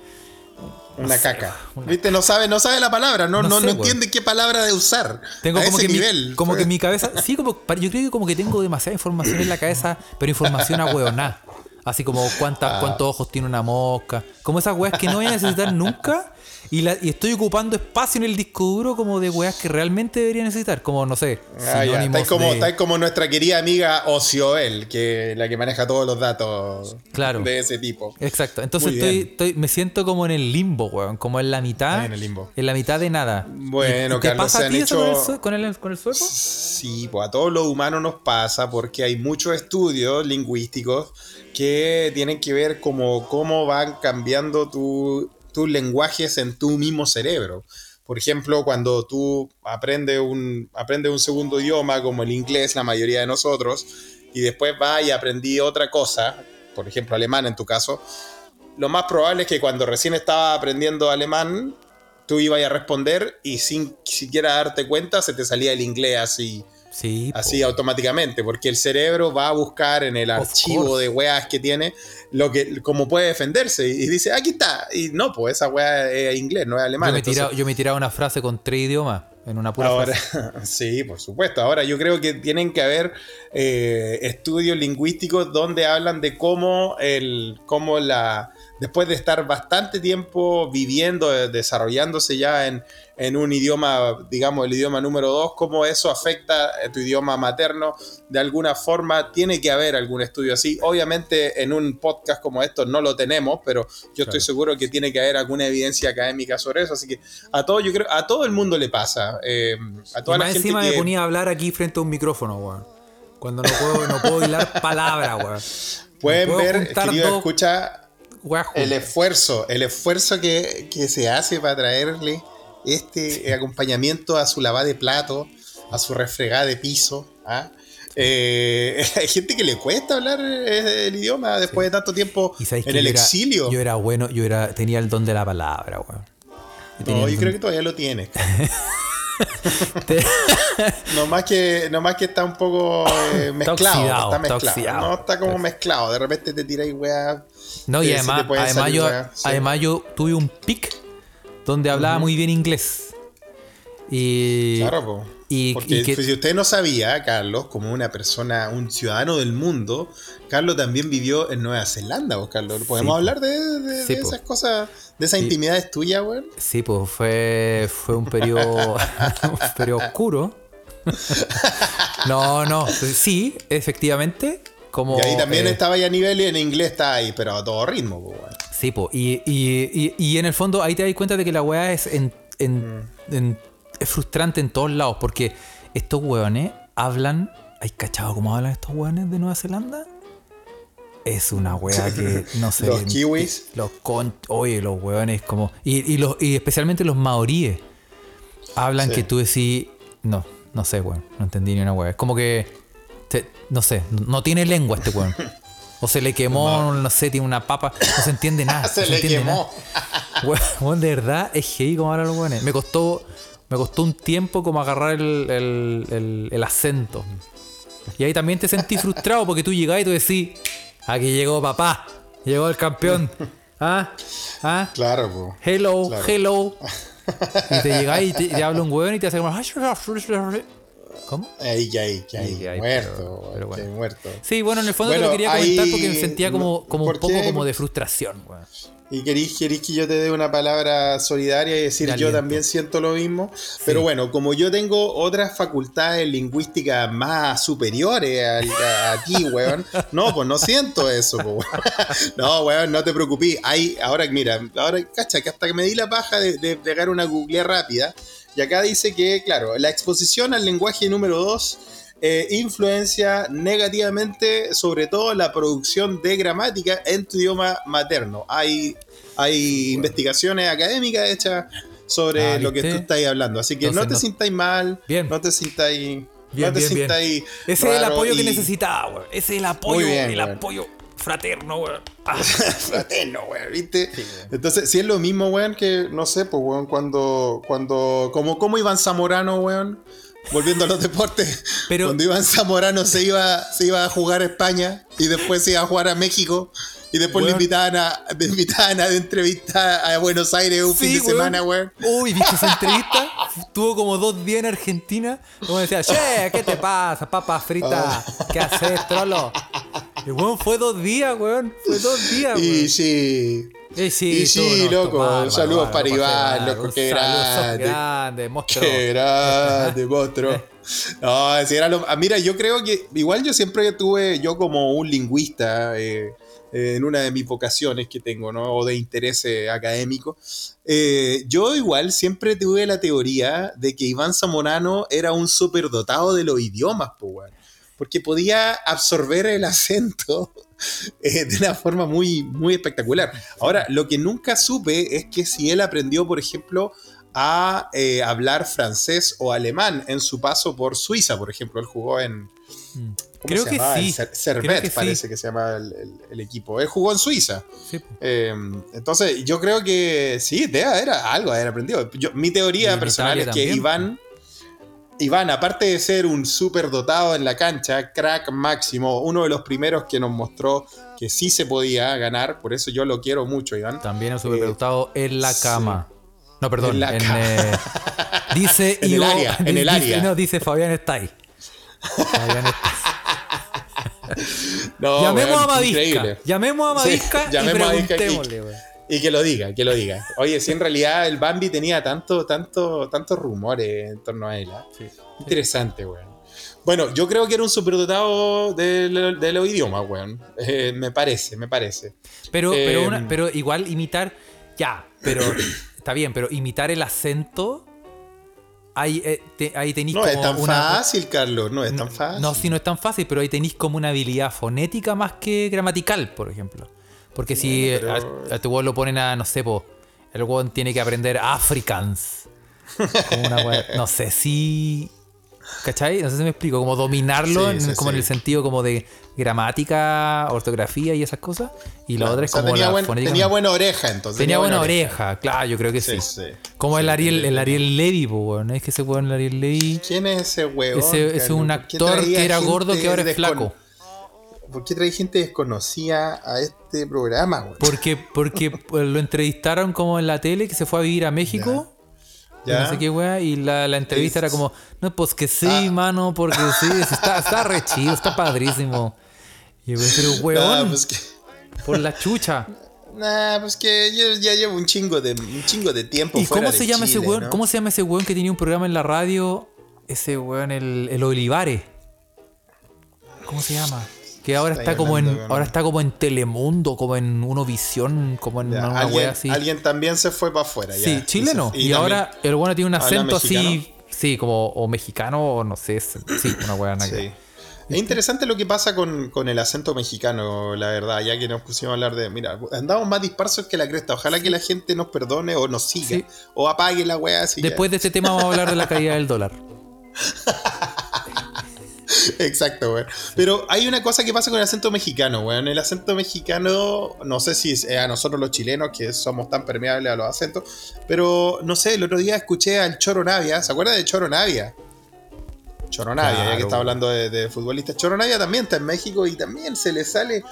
una caca. ¿Viste? No sabe, no sabe la palabra, no, no, no, no entiende qué palabra de usar. Tengo a como ese que nivel. Mi, como que mi cabeza. Sí, como, yo creo que como que tengo demasiada información en la cabeza, pero información a hueoná. Así como cuántas, Ah. cuántos ojos tiene una mosca. Como esas weas que no voy a necesitar nunca. Y, la, y estoy ocupando espacio en el disco duro como de weas que realmente debería necesitar. Como, no sé, Ah, sinónimos Estáis como, de- estáis como nuestra querida amiga Ocioel, que la que maneja todos los datos Claro. de ese tipo. Exacto. Entonces estoy, me siento como en el limbo, weón. Como en la mitad. Ah, en el limbo. En la mitad de nada. Bueno, ¿Y- ¿Te Carlos, pasa se a ti eso con el, con el, con el sueco? Sí, pues a todos los humanos nos pasa porque hay muchos estudios lingüísticos que tienen que ver como cómo van cambiando tu- lenguajes en tu mismo cerebro. Por ejemplo, cuando tú aprendes un, aprendes un segundo idioma como el inglés, la mayoría de nosotros, y después vas y aprendí otra cosa, por ejemplo alemán en tu caso, lo más probable es que cuando recién estabas aprendiendo alemán, tú ibas a responder y sin siquiera darte cuenta se te salía el inglés así, Sí. po. así automáticamente, porque el cerebro va a buscar en el Of archivo course. de weas que tiene lo que cómo puede defenderse y dice, aquí está, y no, pues esa wea es inglés, no es alemán. Yo me, he entonces- tirado, yo me he tirado una frase con tres idiomas en una pura Ahora, frase. sí, por supuesto. Ahora yo creo que tienen que haber eh, estudios lingüísticos donde hablan de cómo el, cómo la, después de estar bastante tiempo viviendo, eh, desarrollándose ya en, en un idioma, digamos el idioma número dos, cómo eso afecta a tu idioma materno de alguna forma. Tiene que haber algún estudio así. Obviamente en un podcast como esto no lo tenemos, pero yo estoy seguro que tiene que haber alguna evidencia académica sobre eso. Así que a todo, yo creo, a todo el mundo le pasa. eh, a Y toda la más gente encima que- me ponía a hablar aquí frente a un micrófono, weón. Cuando no puedo, no puedo hilar palabras, weón. pueden ver, querido, escucha el esfuerzo, el esfuerzo que, que se hace para traerle este acompañamiento a su lavada de plato, a su refregada de piso. ¿ah? Eh, hay gente que le cuesta hablar eh, el idioma después de tanto tiempo en el era- exilio. Yo era bueno, yo era, tenía el don de la palabra, weón. Yo no, yo creo que todavía lo tiene. Te- No más que, no más que está un poco eh, mezclado. oxidado, está está mezclado. oxidado. No está como mezclado. De repente te tiráis weá. No, y sí además, además, yo, sí. además yo tuve un pic donde hablaba muy bien inglés. Y, Claro, po. y, Porque y que- pues, si usted no sabía, Carlos, como una persona, un ciudadano del mundo, Carlos también vivió en Nueva Zelanda, vos, Carlos. ¿Podemos po. hablar de, de- Sí, de esas cosas, de esas Sí. intimidades tuyas, weón? Sí, pues fue, fue un periodo, un periodo oscuro. No, no, sí, efectivamente. Como, Y ahí también eh, estaba ya a nivel y en inglés está ahí, pero a todo ritmo, po. Sí, po, y, y, y, y en el fondo ahí te das cuenta de que la weá es, en, en- Mm. en- es frustrante en todos lados, porque estos weones hablan. ¿Hay cachado cómo hablan estos weones de Nueva Zelanda? Es una weá que no sé. Los kiwis. Los con, oye, los weones como. Y, y, los, y especialmente los maoríes. Hablan Sí. que tú decís. No, no sé, weón. No entendí ni una weá. Es como que. te- no sé, no tiene lengua este weón. O se le quemó, no sé, tiene una papa. No se entiende nada. Se no le quemó. Weón, weón, de verdad es heavy como hablan los weones. Me costó, me costó un tiempo como agarrar el, el, el- el acento. Y ahí también te sentí frustrado porque tú llegás y tú decís, aquí llegó papá, llegó el campeón. ¿Ah? ¿Ah? Claro, po. Hello, Claro. hello. Y te llegás y te, te habla un weón y te hace como... ¿Cómo? Ahí, ya ahí, ya ahí. Sí, ahí, muerto, pero- weón, pero bueno. muerto. Sí, bueno, en el fondo te lo quería ahí- comentar porque me sentía como, como un ¿por poco qué? como de frustración, weón. Y querís, querís que yo te dé una palabra solidaria y decir De yo también siento lo mismo. Pero bueno, como yo tengo otras facultades lingüísticas más superiores a, a ti, weón. No, pues no siento eso, weón. No, weón, no te preocupes. Hay, ahora, mira, ahora, cacha, que hasta que me di la paja de, de pegar una googlea rápida. Y acá dice que, claro, la exposición al lenguaje número 2 influencia negativamente sobre todo la producción de gramática en tu idioma materno. Hay, hay investigaciones académicas hechas sobre Ah, lo que tú estás hablando. Así que Entonces, no te no- sintáis mal, Bien. no te sintáis... Bien, no te bien, sintáis Ese es el apoyo que necesitaba, weón. Ese es el apoyo, el apoyo. fraterno, weón. Ah. fraterno, weón, ¿viste? Entonces, si es lo mismo, weón, que no sé, pues, weón, cuando, cuando, como, como Iván Zamorano, weón, volviendo a los deportes, Pero- cuando Iván Zamorano se iba, se iba a jugar a España y después se iba a jugar a México. Y después le invitaban a, le invitaban a entrevistar a Buenos Aires un fin de semana, weón. Uy, ¿viste esa entrevista? Tuvo como dos días en Argentina. Como decía, che, ¿qué te pasa? Papas fritas. ¿Qué haces, trolo? Y weón, fue dos días, weón. Fue dos días, Y weón. sí. Eh, sí, y estuvo, sí, no, loco, estuvo bárbaro, saludos bárbaro, para Iván, loco, Un qué grande. grande, monstruo. Qué grande, monstruo. No, si era lo- ah, mira, yo creo que igual yo siempre tuve, yo como un lingüista, eh, en una de mis vocaciones que tengo, ¿no? O de interés eh, académico, eh, yo igual siempre tuve la teoría de que Iván Zamorano era un superdotado de los idiomas, pues. Porque podía absorber el acento eh, de una forma muy, muy espectacular. Ahora, lo que nunca supe es que si él aprendió, por ejemplo, a hablar francés o alemán en su paso por Suiza, por ejemplo. Él jugó en. ¿Cómo Creo se que llamaba? sí. Servet, que sí. parece que se llama el, el- el equipo. Él jugó en Suiza. Sí. Eh, entonces, yo creo que sí, de- era algo haber aprendido. Yo- mi teoría personal es que también, Iván, Iván, aparte de ser un súper dotado en la cancha, crack máximo, uno de los primeros que nos mostró que sí se podía ganar, por eso yo lo quiero mucho, Iván. También es superproductado en la sí. cama. No, perdón. En la en, cama. eh, dice En el área, en el dice- área. No, dice Fabián está ahí. Fabián está- No, Llamemos weón, a Mavisca. Llamemos a Mavisca y llamemos a Mavisca y- preguntémosle, weón. Y que lo diga, que lo diga. Oye, si en realidad el Bambi tenía tanto, tanto, tantos rumores en torno a él. ¿ah? Sí. Interesante, weón. Bueno, yo creo que era un superdotado de, de los idiomas, weón. Eh, me parece, me parece. Pero, pero, una- pero igual imitar, ya, pero está bien, pero imitar el acento, ahí, eh, te- ahí tenéis No como es tan una... fácil, Carlos, no es tan fácil. No, sí, no es tan fácil, pero ahí tenéis como una habilidad fonética más que gramatical, por ejemplo. Porque si pero- a, a tu weón lo ponen a, no sé, po, el weón tiene que aprender Africans. Como una no sé si. ¿Cachai? No sé si me explico. Como dominarlo, Sí, en- sí, como en el sentido como de gramática, ortografía y esas cosas. Y la Claro, otra o es sea, como tenía, la buen- fonética. tenía buena oreja, entonces. Tenía buena oreja, claro, yo creo que sí. Como el Ariel, el Ariel Levy, po, weón. ¿no? Es que ese weón, el Ariel Levy. ¿Quién es ese weón? Ese, es un ¿Por qué actor que era gordo que ahora es flaco. ¿Por qué trae gente desconocida a este programa, weón? Porque, porque pues, lo entrevistaron como en la tele, que se fue a vivir a México. No sé qué weá. Y la, la entrevista Es- era como, no, pues que sí, Ah. mano, porque sí, está, está re chido, está padrísimo. Y yo, pero Nah, weón, pues que, por la chucha. nah, pues que yo ya llevo un chingo de, un chingo de tiempo ¿Y fuera cómo de se llama ese weón? ¿no? ¿Cómo se llama ese weón que tenía un programa en la radio? Ese weón, el, el Olivares. ¿Cómo se llama? Que ahora está como en, ahora está como en Telemundo, como en Unovisión, como en Ya, una alguien, wea así. alguien también se fue para afuera. ya. Sí, chileno. se- Y, ahora el bueno tiene un ¿Habla acento así, sí, como o mexicano o no sé, sí, una que Sí. Es interesante lo que pasa con, con el acento mexicano, la verdad, ya que nos pusimos a hablar de. Mira, andamos más dispersos que la cresta. Ojalá que la gente nos perdone o nos siga. Sí. O apague la weá así. ya. Después de este tema vamos a hablar de la caída del dólar. Exacto, weón. Pero hay una cosa que pasa con el acento mexicano, weón. El acento mexicano, no sé si es a nosotros los chilenos que somos tan permeables a los acentos, pero no sé, el otro día escuché al Choro Navia. ¿Se acuerdan de Choro Navia? Choro Navia, ya que está hablando de, de futbolistas. Choro Navia también está en México y también se le sale.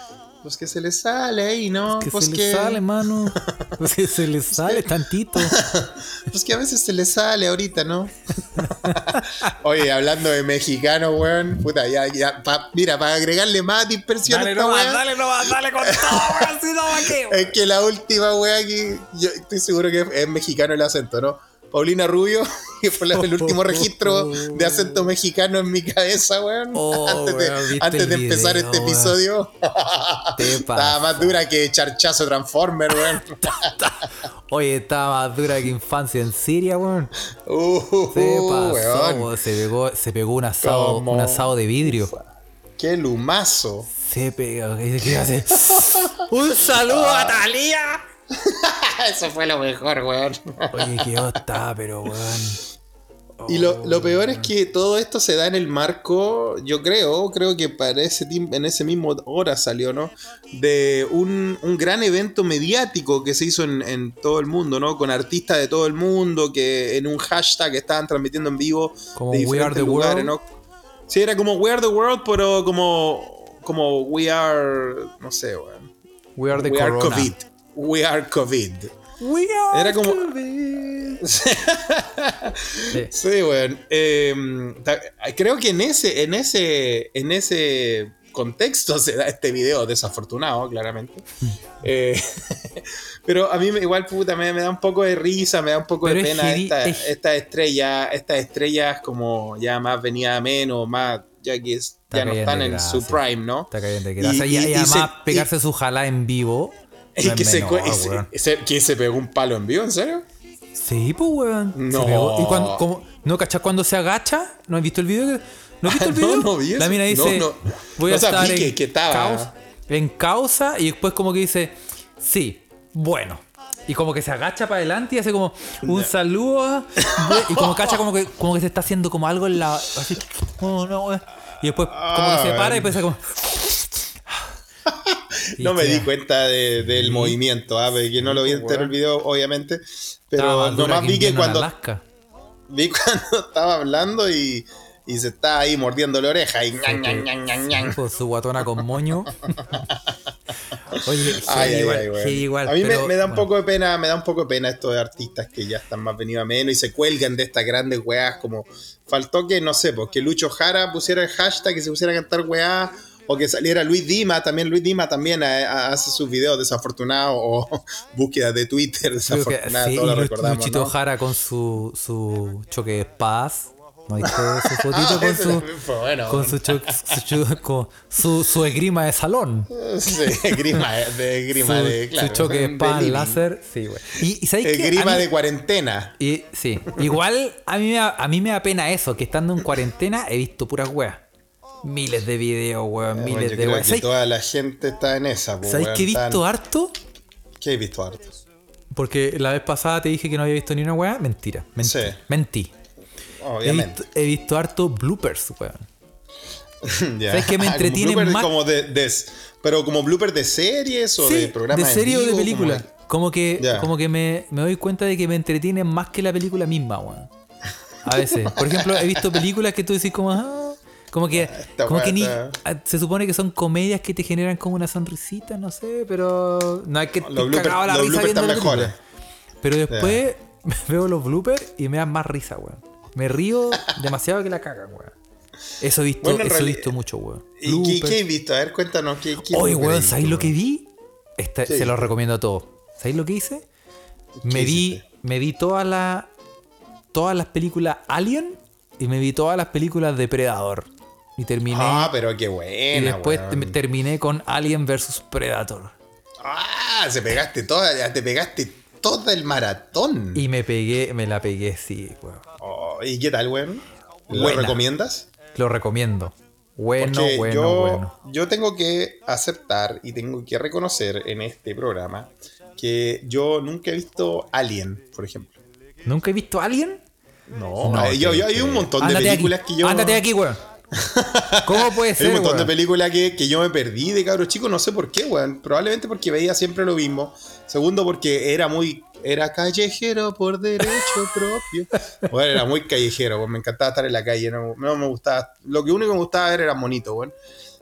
Pues que se le sale ahí, ¿no? Que pues se que, le sale, mano. Pues que se le sale tantito. Pues que a veces se le sale ahorita, ¿no? Oye, hablando de mexicano, weón. Puta, ya, ya. pa- mira, para agregarle más dispersión a esta weá. dale nomás, dale con todo, weón, si no va Es que la última wea que. Yo estoy seguro que es mexicano el acento, ¿no? Paulina Rubio, que fue el último registro de acento mexicano en mi cabeza, weón. Oh, antes de, weón, ¿viste antes de el empezar video, este weón? episodio. Estaba más dura que charchazo Transformer, weón. Oye, estaba más dura que infancia en Siria, weón. Uh, Se pasó, weón. weón. Se pegó, se pegó un asado, ¿Cómo? un asado de vidrio. Qué lumazo. Se pegó. ¿Qué qué hace? ¡Un saludo a Talía! Eso fue lo mejor, weón. Oye, qué está, pero weón. Y lo, lo peor es que todo esto se da en el marco, yo creo, creo que para ese en ese mismo hora salió, ¿no? De un, un gran evento mediático que se hizo en, en todo el mundo, ¿no? Con artistas de todo el mundo que en un hashtag estaban transmitiendo en vivo Como de We Are the lugares, World. ¿no? Sí, era como We Are the World, pero como, como We Are, no sé, weón. We are the We Are corona. COVID. We Are COVID. We are Era como- COVID. Sí. Eh, ta- creo que en ese, en ese, en ese contexto se da este video desafortunado, claramente. Eh, pero a mí igual, puta, me, me da un poco de risa, me da un poco Pero de pena heavy, esta- es- estas estrellas, estas estrellas como ya más venida a menos, más, ya que es- ya no están en gracia. su prime, ¿no? Está cayendo de Y- grasa. Y, y- y y además se- pegarse su jalá en vivo. Y no que se, menor, y se- se- ¿Quién se pegó un palo en vivo, en serio? Sí, pues, weón. Se No. pegó. Y cuando, como- ¿No cachas cuando se agacha? ¿No has visto el video? ¿No has visto el No, video? no vi eso. La mina dice, No, no. voy a O sea, estar en, que estaba- causa, en causa y después como que dice, sí, bueno. Y como que se agacha para adelante y hace como un saludo. Y como cacha como que, como que se está haciendo como algo en la... Así, oh, no. Y después como que se para y empieza como... No me di cuenta de- del movimiento, ¿ah? porque no lo vi entero el video, obviamente. Pero nomás vi que cuando, vi cuando estaba hablando y, y se estaba ahí mordiendo la oreja y ñan. Con su guatona con moño. Oye, Ay, igual, ay, heavy igual, a mí me- pero, me, da un bueno. poco de pena, me da un poco de pena esto de artistas que ya están más venidos a menos y se cuelgan de estas grandes weás, como faltó que, no sé, pues que Lucho Jara pusiera el hashtag y se pusiera a cantar weá, o que saliera Luis Dima, también Luis Dima también eh, hace sus videos desafortunados o búsquedas de Twitter desafortunadas, sí, todos lo recordamos, Luchito ¿no? Jara con su, su choque de espadas. ¿No viste su fotito Ah, con su, también fue bueno. con su, cho- su, con su, su esgrima de salón? Sí, grima de Su, grima de, su claro, choque de espada láser. Sí, güey. Y, y ¿sabes qué? A grima mí- de cuarentena. Y sí, igual a mí, a mí me da pena eso, que estando en cuarentena he visto puras weas. Miles de videos, weón, miles yo de creo que ¿Sabes, toda la gente está en esa. ¿sabes weón, qué he visto harto? ¿Qué he visto harto? Porque la vez pasada te dije que no había visto ni una wea. Mentira, mentí. Sí. Mentí. He Obviamente. visto, he visto harto bloopers, weón. Ya. ¿Sabes qué me entretiene más? Como de, de- pero como blooper de series o Sí, de programas en serie o de película. como- Como que, como que me, me doy cuenta de que me entretiene más que la película misma, weón. A veces. Por ejemplo, he visto películas que tú decís como, ah, como que, Esta como que ni, ah, se supone que son comedias que te generan como una sonrisita, no sé, pero no hay que Los estar bloopers- la los risa bloopers viendo están mejores. Pero después veo los bloopers y me dan más risa, weón. Me río demasiado que la cagan, weón. Eso he visto, Bueno, eso he visto mucho, weón. ¿Y qué, he visto? A ver, cuéntanos. ¿qué, qué Oye, weón, ¿sabéis lo que vi? Esta- ¿Qué se lo recomiendo a todos. ¿Sabéis lo que hice? ¿Qué Me vi, me vi todas las todas las películas Alien y me vi todas las películas Depredador. Y terminé. Ah, pero qué y buena. después weón. terminé con Alien vs Predator. Ah, se pegaste toda, te pegaste todo el maratón. Y me pegué, me la pegué, sí, weón. Oh, ¿Y qué tal, weón? ¿Lo Buena. recomiendas? Lo recomiendo. Bueno, Porque bueno, yo, bueno. yo tengo que aceptar y tengo que reconocer en este programa que yo nunca he visto Alien, por ejemplo. ¿Nunca he visto Alien? No, No, hay- yo, yo- hay un montón de películas aquí, que yo. Ándate aquí, weón. ¿Cómo puede Hay ser, un montón de películas que, que yo me perdí de cabros chicos, no sé por qué, weón. Probablemente porque veía siempre lo mismo. Segundo, porque era muy. Era callejero por derecho propio. Bueno, era muy callejero, weón. Me encantaba estar en la calle. No, no me gustaba. Lo que único que me gustaba ver era monito, weón.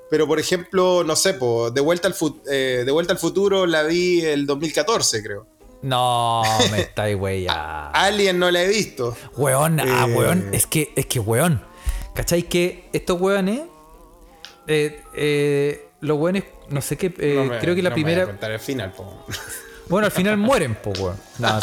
Pero por ejemplo, no sé, po, de, vuelta al eh, de Vuelta al Futuro la vi el 2014, creo. No, me estáis, güey. Alien no la he visto. Weón, ah, Eh. weón, es que, es que, weón. ¿Cacháis que estos weones, eh, eh, los weones, no sé qué, eh, No me- creo que la no me voy a primera, contar el final, po. bueno, al final mueren, po, weón. No,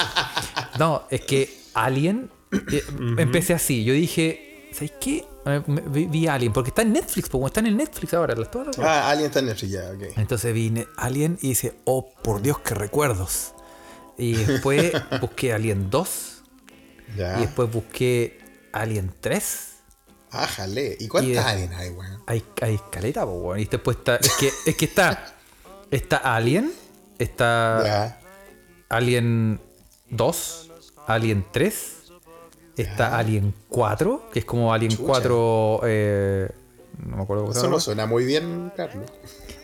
no, es que Alien, eh, empecé así, yo dije, ¿sabéis qué? Eh, Vi, vi Alien, porque está en Netflix, po, está en Netflix ahora, las todas las. Ah, Alien está en Netflix, ya, ok. Entonces vi Alien y dice, oh, por Dios, qué recuerdos. Y después busqué Alien 2, Ya. y después busqué Alien 3. Ájale. ¿Y Y cuántas de- Alien hay, weón? Hay, hay escaleta, po, weón. Y después está. Es que, es que está. Está Alien. Está. Alien 2. Alien 3. Está Alien 4, que es como Alien 4. Eh, no me acuerdo cómo se Eso no suena muy bien, Carlos.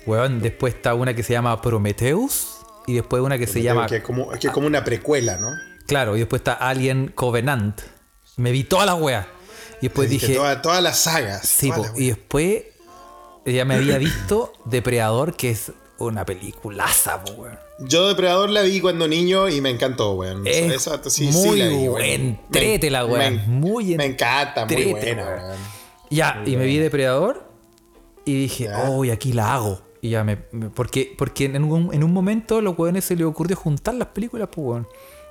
Weón, después está una que se llama Prometheus. Y después una que se llama. Que es como, que es como una precuela, ¿no? Claro, y después está Alien Covenant. Me vi toda la wea. Y después dije. toda- todas las sagas. Sí, todas po, las- y después ya me había visto Depredador, que es una peliculaza, po, weón. Yo Depredador la vi cuando niño y me encantó, weón. Es Esa- sí, muy sí la vi, weón. trétela, weón. me- Muy Me encanta, muy buena, weón. weón. Ya, y me vi Depredador y dije, Ya. oh, aquí la hago. Y ya me. me- porque porque en, un, en un momento a los weones se les ocurrió juntar las películas, pues, weón.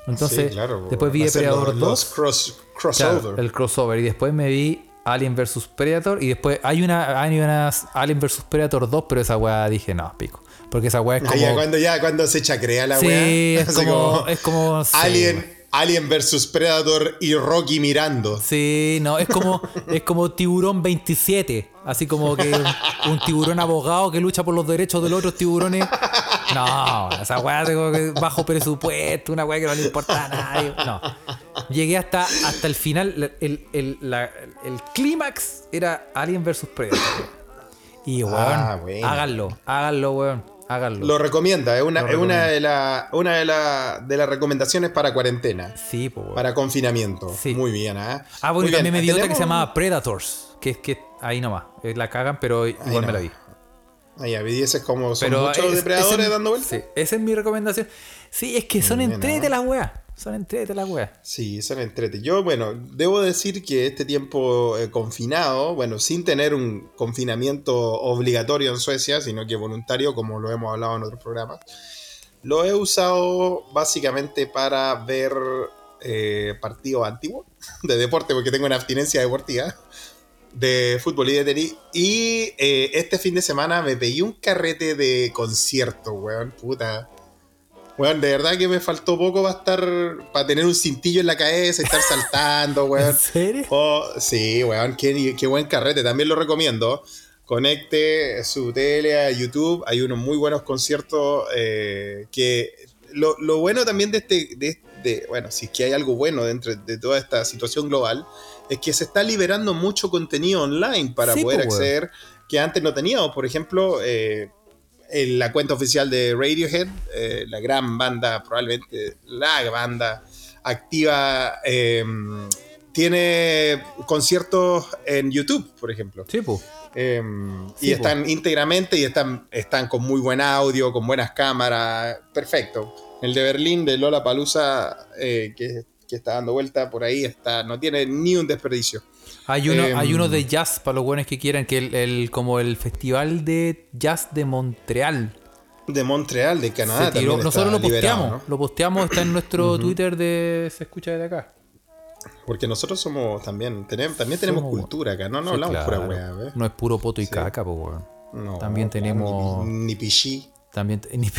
Entonces, Sí, claro, después vi. Hacer Depredador los, 2. los cross, Claro, crossover. el crossover. Y después me vi Alien vs Predator. Y después hay una, hay una Alien vs Predator 2, pero esa weá dije, no, pico. Porque esa weá es Ah, como. ya, cuando, ya cuando se chacrea la Sí, weá. es como- es como- sí, Alien, Alien versus Predator y Rocky mirando. Sí, no, es como, es como tiburón 27. Así como que un tiburón abogado que lucha por los derechos de los otros tiburones. No, esa weá que bajo presupuesto, una weá que no le importa a nadie. No. Llegué hasta, hasta el final. El, el, la- el clímax era Alien vs Predator. Y weón, Ah, bueno. háganlo, háganlo, weón. Háganlo. Lo recomienda, es una, es una, de, la- una de, la- de las recomendaciones para cuarentena, Sí, po, weón. para confinamiento. Sí. Muy bien, ¿ah? Ah, bueno, también me dio otra que se llamaba Predators. Que es que ahí nomás. eh, La cagan, pero igual me la vi. Ahí, a ver, ese es como son Pero muchos es- depredadores ese- dando vueltas. Sí, esa es mi recomendación. Sí, es que son bien, entrete las weas. Son entrete las weas. Sí, son entrete. Yo, bueno, debo decir que este tiempo eh, confinado, bueno, sin tener un confinamiento obligatorio en Suecia, sino que voluntario, como lo hemos hablado en otros programas, lo he usado básicamente para ver eh, partidos antiguos de deporte, porque tengo una abstinencia deportiva de fútbol y de tenis. Y eh, este fin de semana me pegué un carrete de concierto, weón, puta. Weón, de verdad que me faltó poco para estar, para tener un cintillo en la cabeza y estar saltando, ¿En weón. serio? Oh, sí, weón, qué, qué buen carrete, también lo recomiendo. Conecte su tele a YouTube, hay unos muy buenos conciertos eh, que... Lo, lo bueno también de este, de, de- bueno, si es que hay algo bueno dentro de toda esta situación global, es que se está liberando mucho contenido online para Sí, poder acceder que antes no teníamos. Por ejemplo, eh, en la cuenta oficial de Radiohead, eh, la gran banda, probablemente la banda activa, eh, tiene conciertos en YouTube, por ejemplo. Sí, pues. Eh, Sí, y están íntegramente y están, están con muy buen audio, con buenas cámaras. Perfecto. El de Berlín, de Lola Palusa, que, que está dando vuelta por ahí, está, no tiene ni un desperdicio. Hay uno, Em, hay uno de jazz para los buenos que quieran, que el, el- como el festival de jazz de Montreal. De Montreal, de Canadá. Tiró- también Nosotros lo posteamos. liberado, ¿no? Lo posteamos, está en nuestro Twitter de Se escucha desde acá. Porque nosotros somos también, tenemos, también tenemos Somos- cultura acá, no, no Sí, hablamos claro. pura weá. No es puro poto y caca, pues, weón. No, También tenemos- Ni, ni pichí. También, ni-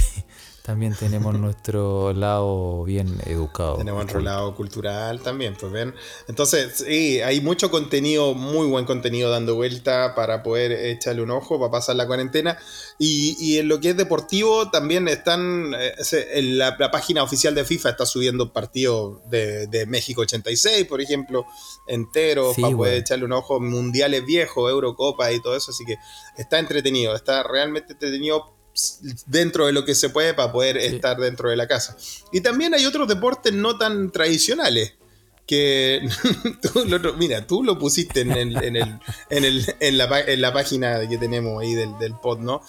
también tenemos nuestro lado bien educado. Tenemos otro lado cultural también, pues ven. Entonces, sí, hay mucho contenido, muy buen contenido dando vuelta para poder echarle un ojo, para pasar la cuarentena. Y, y en lo que es deportivo, también están, eh, en la, la página oficial de FIFA está subiendo partidos de, de México 86, por ejemplo, enteros, Sí, para poder echarle un ojo, mundiales viejos, Eurocopa y todo eso. Así que está entretenido, está realmente entretenido dentro de lo que se puede para poder estar dentro de la casa. Y también hay otros deportes no tan tradicionales. Que tú lo- mira, tú lo pusiste en, el, en, el, en, el- en la, en la página que tenemos ahí del, del pod, ¿no?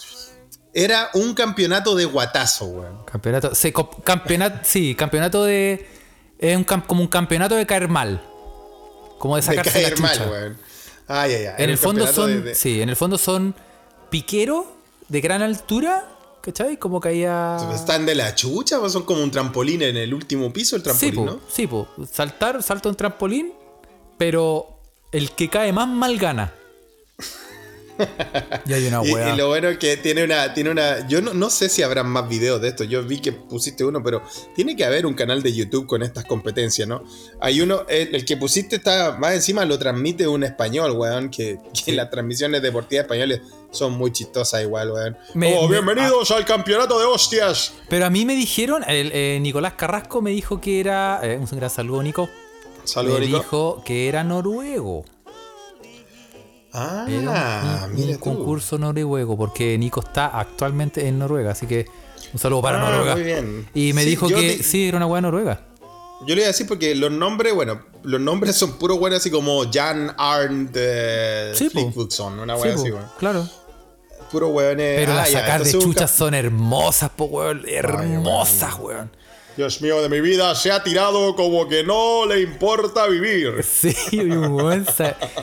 Era un campeonato de guatazo, weón. Campeonato, sí, campeonato, sí, campeonato de. Es un como un campeonato de caer mal. Como de De sacarse caer la mal, chucha. weón. Ay, ay, ay. En el fondo son. de- de- Sí, en el fondo son piqueros de gran altura. ¿Cachai? Como caía. Están de la chucha, pues son como un trampolín en el último piso, el Sí, trampolín, po, ¿no? sí, po. Saltar, salto en trampolín, pero el que cae más mal gana. Y hay una weá. y lo bueno es que tiene una, tiene una. Yo no, no sé si habrán más videos de esto. Yo vi que pusiste uno, pero tiene que haber un canal de YouTube con estas competencias, ¿no? Hay uno, el, el que pusiste está más encima lo transmite un español, weón. Que, que las transmisiones deportivas españoles son muy chistosas igual, weón. Me- oh, me- bienvenidos al campeonato de hostias. Pero a mí me dijeron, el, eh, Nicolás Carrasco me dijo que era. eh, un gran saludo, Nico. Saludos, me Nico. dijo que era noruego. Ah, Era un, un mira tú. concurso noruego, porque Nico está actualmente en Noruega, así que un saludo para Ah, Noruega. muy bien. Y me Sí, dijo que sí, era una weá noruega. Yo le iba a decir porque los nombres, bueno, los nombres son puros buenos así como Jan Arndt eh, Sí. Flickwoodson, una Sí, po, así, weón. claro. Puro weones. Pero ah, las ya, sacas de busca- chuchas son hermosas, po, weón. Hermosas, weón. Dios mío, de mi vida se ha tirado como que no le importa vivir. Sí, hay un weón.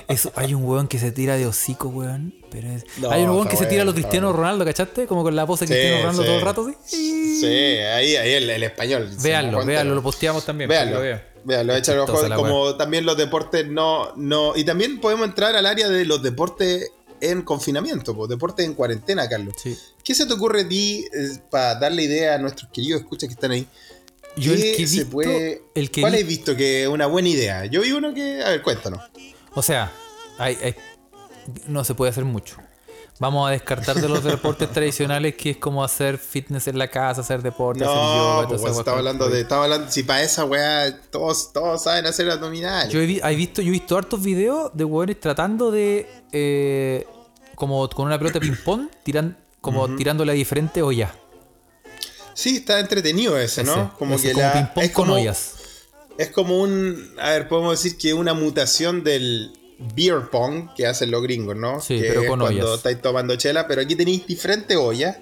eso- hay un weón que se tira de hocico, weón. Pero es- No, hay un weón que se tira a lo está Cristiano. Ronaldo, ¿cachaste? Como con la pose de Sí, Cristiano Ronaldo sí. todo el rato, ¿sí? Sí, ahí, ahí el, el español. Véanlo, véanlo, lo posteamos también. Véanlo, lo vean. véanlo, échale ojo, como también los deportes no, no. Y también podemos entrar al área de los deportes en confinamiento, pues, deportes en cuarentena, Carlos. Sí. ¿Qué se te ocurre a ti eh, para darle idea a nuestros queridos escuchas que están ahí? Yo el ¿Qué que he visto- puede- el que ¿Cuál vi- has visto que es una buena idea? Yo vi uno que. A ver, cuéntanos. O sea, hay, hay- no se puede hacer mucho. Vamos a descartar de los deportes tradicionales que es como hacer fitness en la casa, hacer deporte, hacer yoga, No, pues estaba hablando de. Estaba hablando. Si para esa weá todos, todos saben hacer abdominales. Yo he, vi- he visto, yo he visto hartos videos de hueones tratando de eh, como con una pelota de ping-pong, tiran, como tirándole a diferentes ollas. Sí, está entretenido ese, ¿no? Ese, como ese, que como la. Es con como, ollas. es como un. A ver, podemos decir que una mutación del beer pong que hacen los gringos, ¿no? Sí, que pero es con cuando ollas. estáis tomando chela, pero aquí tenéis diferentes ollas.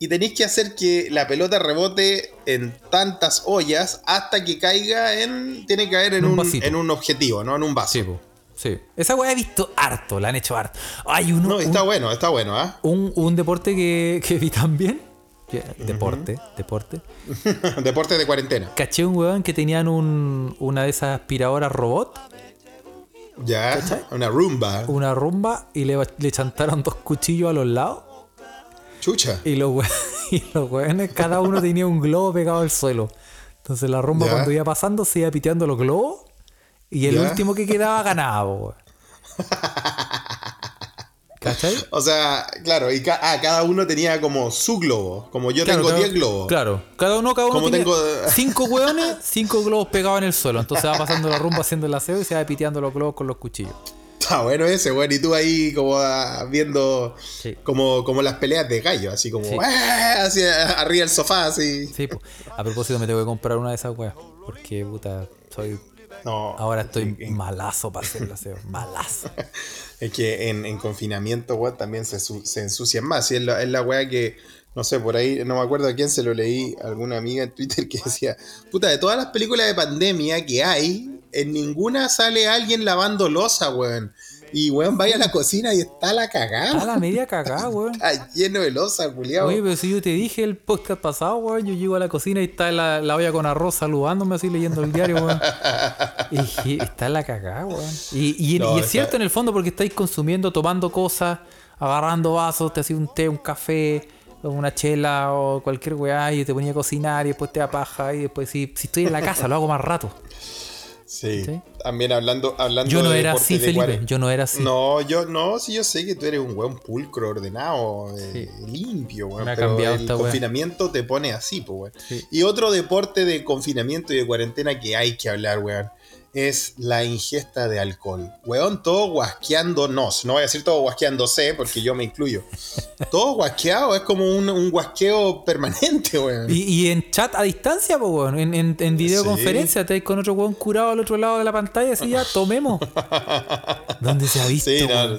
Y tenéis que hacer que la pelota rebote en tantas ollas hasta que caiga en. Tiene que caer en, En un en un objetivo, ¿no? En un vaso. Sí. Esa weá he visto harto, la han hecho harto. Hay uno, No, un, está bueno, está bueno, ¿ah? un, un deporte que, que vi también. Deporte, deporte. Deporte de cuarentena. Caché un weón que tenían un, una de esas aspiradoras robot, Ya, una rumba. una rumba, y le, le chantaron dos cuchillos a los lados. Chucha. Y los, hue- y los hueones, cada uno tenía un globo pegado al suelo. Entonces la rumba Ya. cuando iba pasando se iba piteando los globos. Y el Ya. último que quedaba ganaba, weón. ¿Cachai? O sea, claro, y ca- ah, cada uno tenía como su globo. Como yo Claro, tengo cada- 10 globos. Claro, cada uno, cada uno Como tenía tengo- cinco hueones, cinco globos pegados en el suelo. Entonces va pasando la rumba haciendo el aseo y se va piteando los globos con los cuchillos. Está bueno ese, bueno. Y tú ahí como ah, viendo Sí. como, como las peleas de gallo, así como Sí. ¡ah! así ah, arriba del sofá, así. Sí, po. a propósito me tengo que comprar una de esas weas. Porque, puta, soy... No, Ahora estoy malazo para hacer el aseo. Malazo. es que en, en confinamiento, weón, también se, se ensucian más. Y es la, es la weá que, no sé, por ahí, no me acuerdo a quién se lo leí, alguna amiga en Twitter que decía, puta, de todas las películas de pandemia que hay, en ninguna sale alguien lavando losa, weón. Y weón, vaya a la cocina y está la Está cagada. la media cagada, weón. Está lleno de losa, culiao. Oye, pero si yo te dije el podcast pasado, weón, yo llego a la cocina y está la, la olla con arroz saludándome así leyendo el diario, weón. Y dije, está la cagada, weón. Y, y- No, y es está- cierto en el fondo porque estáis consumiendo, tomando cosas, agarrando vasos, te hacía un té, un café, una chela o cualquier weá y te ponía a cocinar y después te da paja y después si, si estoy en la casa lo hago más rato. Sí. ¿Sí? También hablando, hablando Yo no de era así, Felipe, yo no era así. No, yo no, sí yo sé que tú eres un weón pulcro, ordenado, eh, limpio, weón. Me ha pero cambiado el confinamiento te pone así, pues, weón. Sí. Y otro deporte de confinamiento y de cuarentena que hay que hablar, weón, es la ingesta de alcohol. Weón, todo guasqueándonos. No voy a decir todo guasqueándose porque yo me incluyo. Todo guasqueado, es como un, un guasqueo permanente, weón. Y, y en chat a distancia, pues, weón. En, en, en videoconferencia, te con otro weón curado al otro lado de la pantalla, así ya, tomemos. ¿Dónde se ha visto? Sí, no,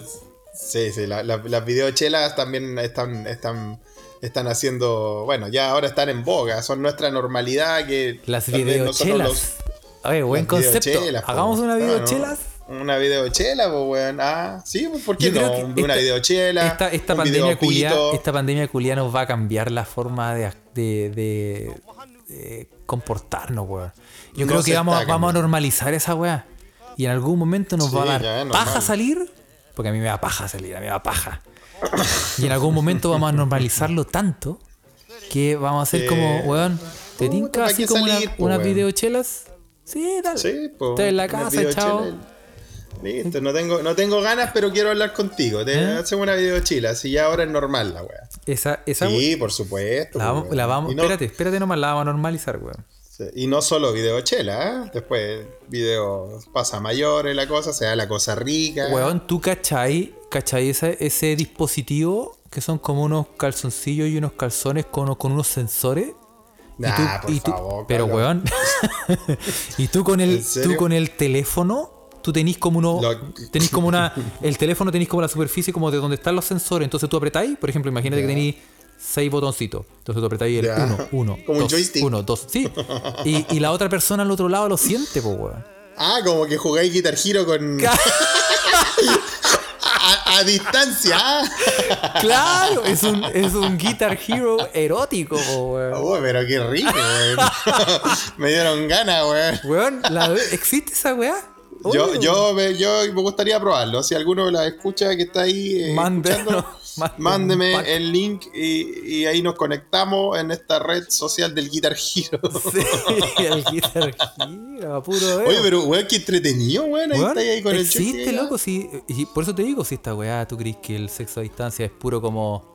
sí, sí, la- la- las videochelas también están, están, están haciendo, bueno, ya ahora están en boga, son nuestra normalidad que Las nosotros videochelas. los- Oye, buen concepto. Hagamos una claro. videochelas. Una videochela, pues, weón. Ah, sí, pues, ¿por qué no? una esta- videochela. Esta, esta un pandemia culia, esta pandemia culia nos va a cambiar la forma de, de- de- de comportarnos, weón. Yo No creo que vamos, vamos a normalizar esa weá. Y en algún momento nos Sí, va a dar paja salir. Porque a mí me da paja salir, a mí me da paja. Y en algún momento vamos a normalizarlo tanto que vamos a hacer Sí. como, weón, ¿te tinca ¿para así como salir, unas videochelas? Sí, dale. Sí, pues. Estoy en la casa, videochela. chao. Listo, no tengo, no tengo ganas, pero quiero hablar contigo. Te ¿Eh? hacemos una videochela, así ya ahora es normal la weá. Esa, esa Sí, por supuesto. La vamos, weón. la vamos- no- espérate, espérate nomás, la vamos a normalizar, weón. Y no solo video chela, ¿eh? Después video pasa mayores la cosa, se da la cosa rica. Weón, ¿tú cachai, cachai ese, ese dispositivo que son como unos calzoncillos y unos calzones con, con unos sensores? Y Nah, por y tú- favor, pero weón, y tú con el, tú con el teléfono, tú tenís como uno, tenís como una, el teléfono tenís como la superficie como de donde están los sensores, entonces tú apretáis, por ejemplo, imagínate que Ya. tenís seis botoncitos, entonces tú apretáis el Ya. 1, 1, Como un 2, joystick. 1, 2, sí, y, y la otra persona al otro lado lo siente, pues weón. Ah, como que jugáis Guitar Hero con. a, distancia. Claro, es un, es un Guitar Hero erótico, weón. Oh, pero qué rico, weón. Me dieron ganas, weón. Weón, la- ¿existe esa weá? Yo, Obvio. yo, me, yo me gustaría probarlo. Si alguno la escucha que está ahí eh, Mándeme pack. el link y, y ahí nos conectamos en esta red social del Guitar Hero. Sí, el Guitar Hero, puro Oye, pero weón, qué entretenido, weón. Ahí está ahí con el existe, loco, sí. Y por eso te digo, si esta weá, tú crees que el sexo a distancia es puro como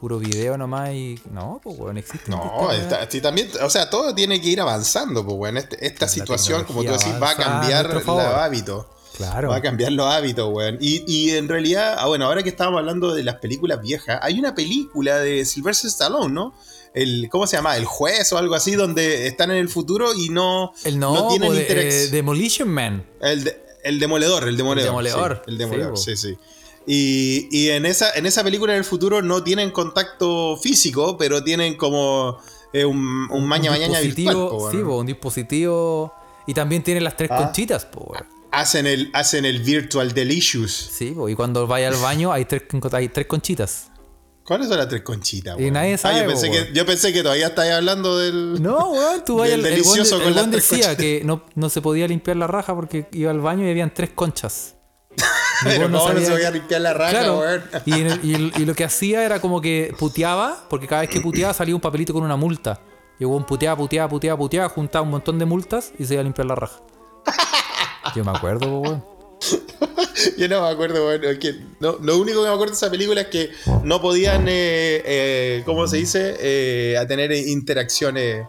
puro video nomás y. No, pues weón, existe. No, esta también, o sea, todo tiene que ir avanzando, pues, weón. Este- esta La situación, como tú decís, va a cambiar favor. hábitos. Claro. Va a cambiar los hábitos, weón. Y, y en realidad, ah, bueno, ahora que estábamos hablando de las películas viejas, hay una película de Sylvester Stallone, ¿no? El, ¿Cómo se llama? El juez o algo así, donde están en el futuro y no, El no, tienen po, de- interacción. eh, Demolition Man. El, de- el demoledor, el demoledor. demoledor, sí, el demoledor, sí, sí, sí. Y, y en, esa, en esa película en el futuro no tienen contacto físico, pero tienen como eh, un, un maña mañana virtual. dispositivo, po, sí, weón. po, un dispositivo. Y también tiene las tres Ah. conchitas, po. Hacen, el, hacen el Virtual Delicious. Sí, y cuando vaya al baño hay tres, hay tres conchitas. ¿Cuáles son las tres conchitas? Y nadie Ah, sabe, yo, pensé que, yo pensé que todavía estáis hablando del. No, weón, tú vayas al el delicioso de- con el las tres decía que no, no se podía limpiar la raja porque iba al baño y habían tres conchas. Pero no ¿cómo no se sabías voy a que- limpiar la raja, Claro, weón? y, el- el- y lo que hacía era como que puteaba, porque cada vez que puteaba salía un papelito con una multa. Y el weón puteaba, puteaba, puteaba, puteaba, juntaba un montón de multas y se iba a limpiar la raja. Yo me acuerdo, weón. Yo no me acuerdo, es que no, lo único que me acuerdo de esa película es que no podían, eh, eh, ¿cómo se dice? Eh, a tener interacciones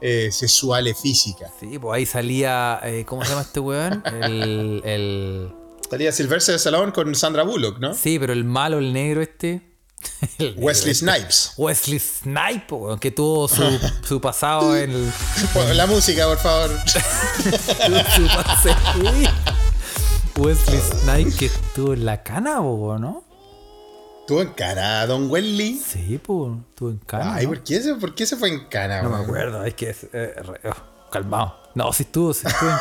eh, sexuales físicas. Sí, pues ahí salía, ¿cómo se llama este weón? El, el... Salía Sylvester Stallone con Sandra Bullock, ¿no? Sí, pero el malo, el negro este. Wesley. Snipes. Wesley Snipe, weón, que tuvo su, su pasado en el. La música, por favor. Wesley Snipe que estuvo en la cana, ¿no? Estuvo en cana, Don Wesley. Sí, pues, estuvo en cana. Ay, ¿no? ¿por qué, se, ¿por qué se fue en cana? No me acuerdo, es que es, eh, re- oh, calmado. No, sí estuvo, sí estuvo en.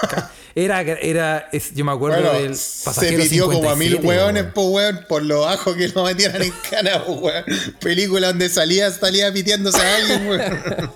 Era, era, es- yo me acuerdo Bueno, del se pasajero pidió como a mil 57, hueones, weón. po, weón, por lo bajo que lo metieran en cana, po, weón. Película donde salía, salía pitiéndose a alguien, weón.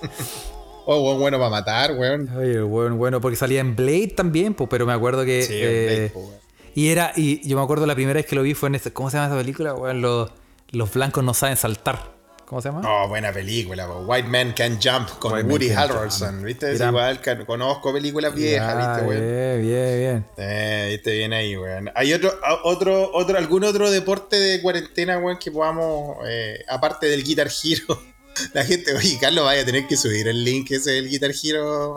Oh, weón, bueno para matar, weón. Oye, bueno, bueno, porque salía en Blade también, pues, pero me acuerdo que. Sí, eh, Blade, po, weón. y era, y yo me acuerdo la primera vez que lo vi fue en este, ¿cómo se llama esa película? Weón, los, los blancos no saben saltar. ¿Cómo se llama? Oh, buena película. White Man Can Jump con White Woody Harrelson. ¿viste? Es igual, conozco películas viejas, ¿viste, weón? Bien, bien, bien. Eh, viste bien ahí, weón. ¿Hay otro, otro, otro, algún otro deporte de cuarentena, weón, que podamos, eh, aparte del Guitar Hero? La gente, oye, Carlos, vaya a tener que subir el link ese del Guitar Hero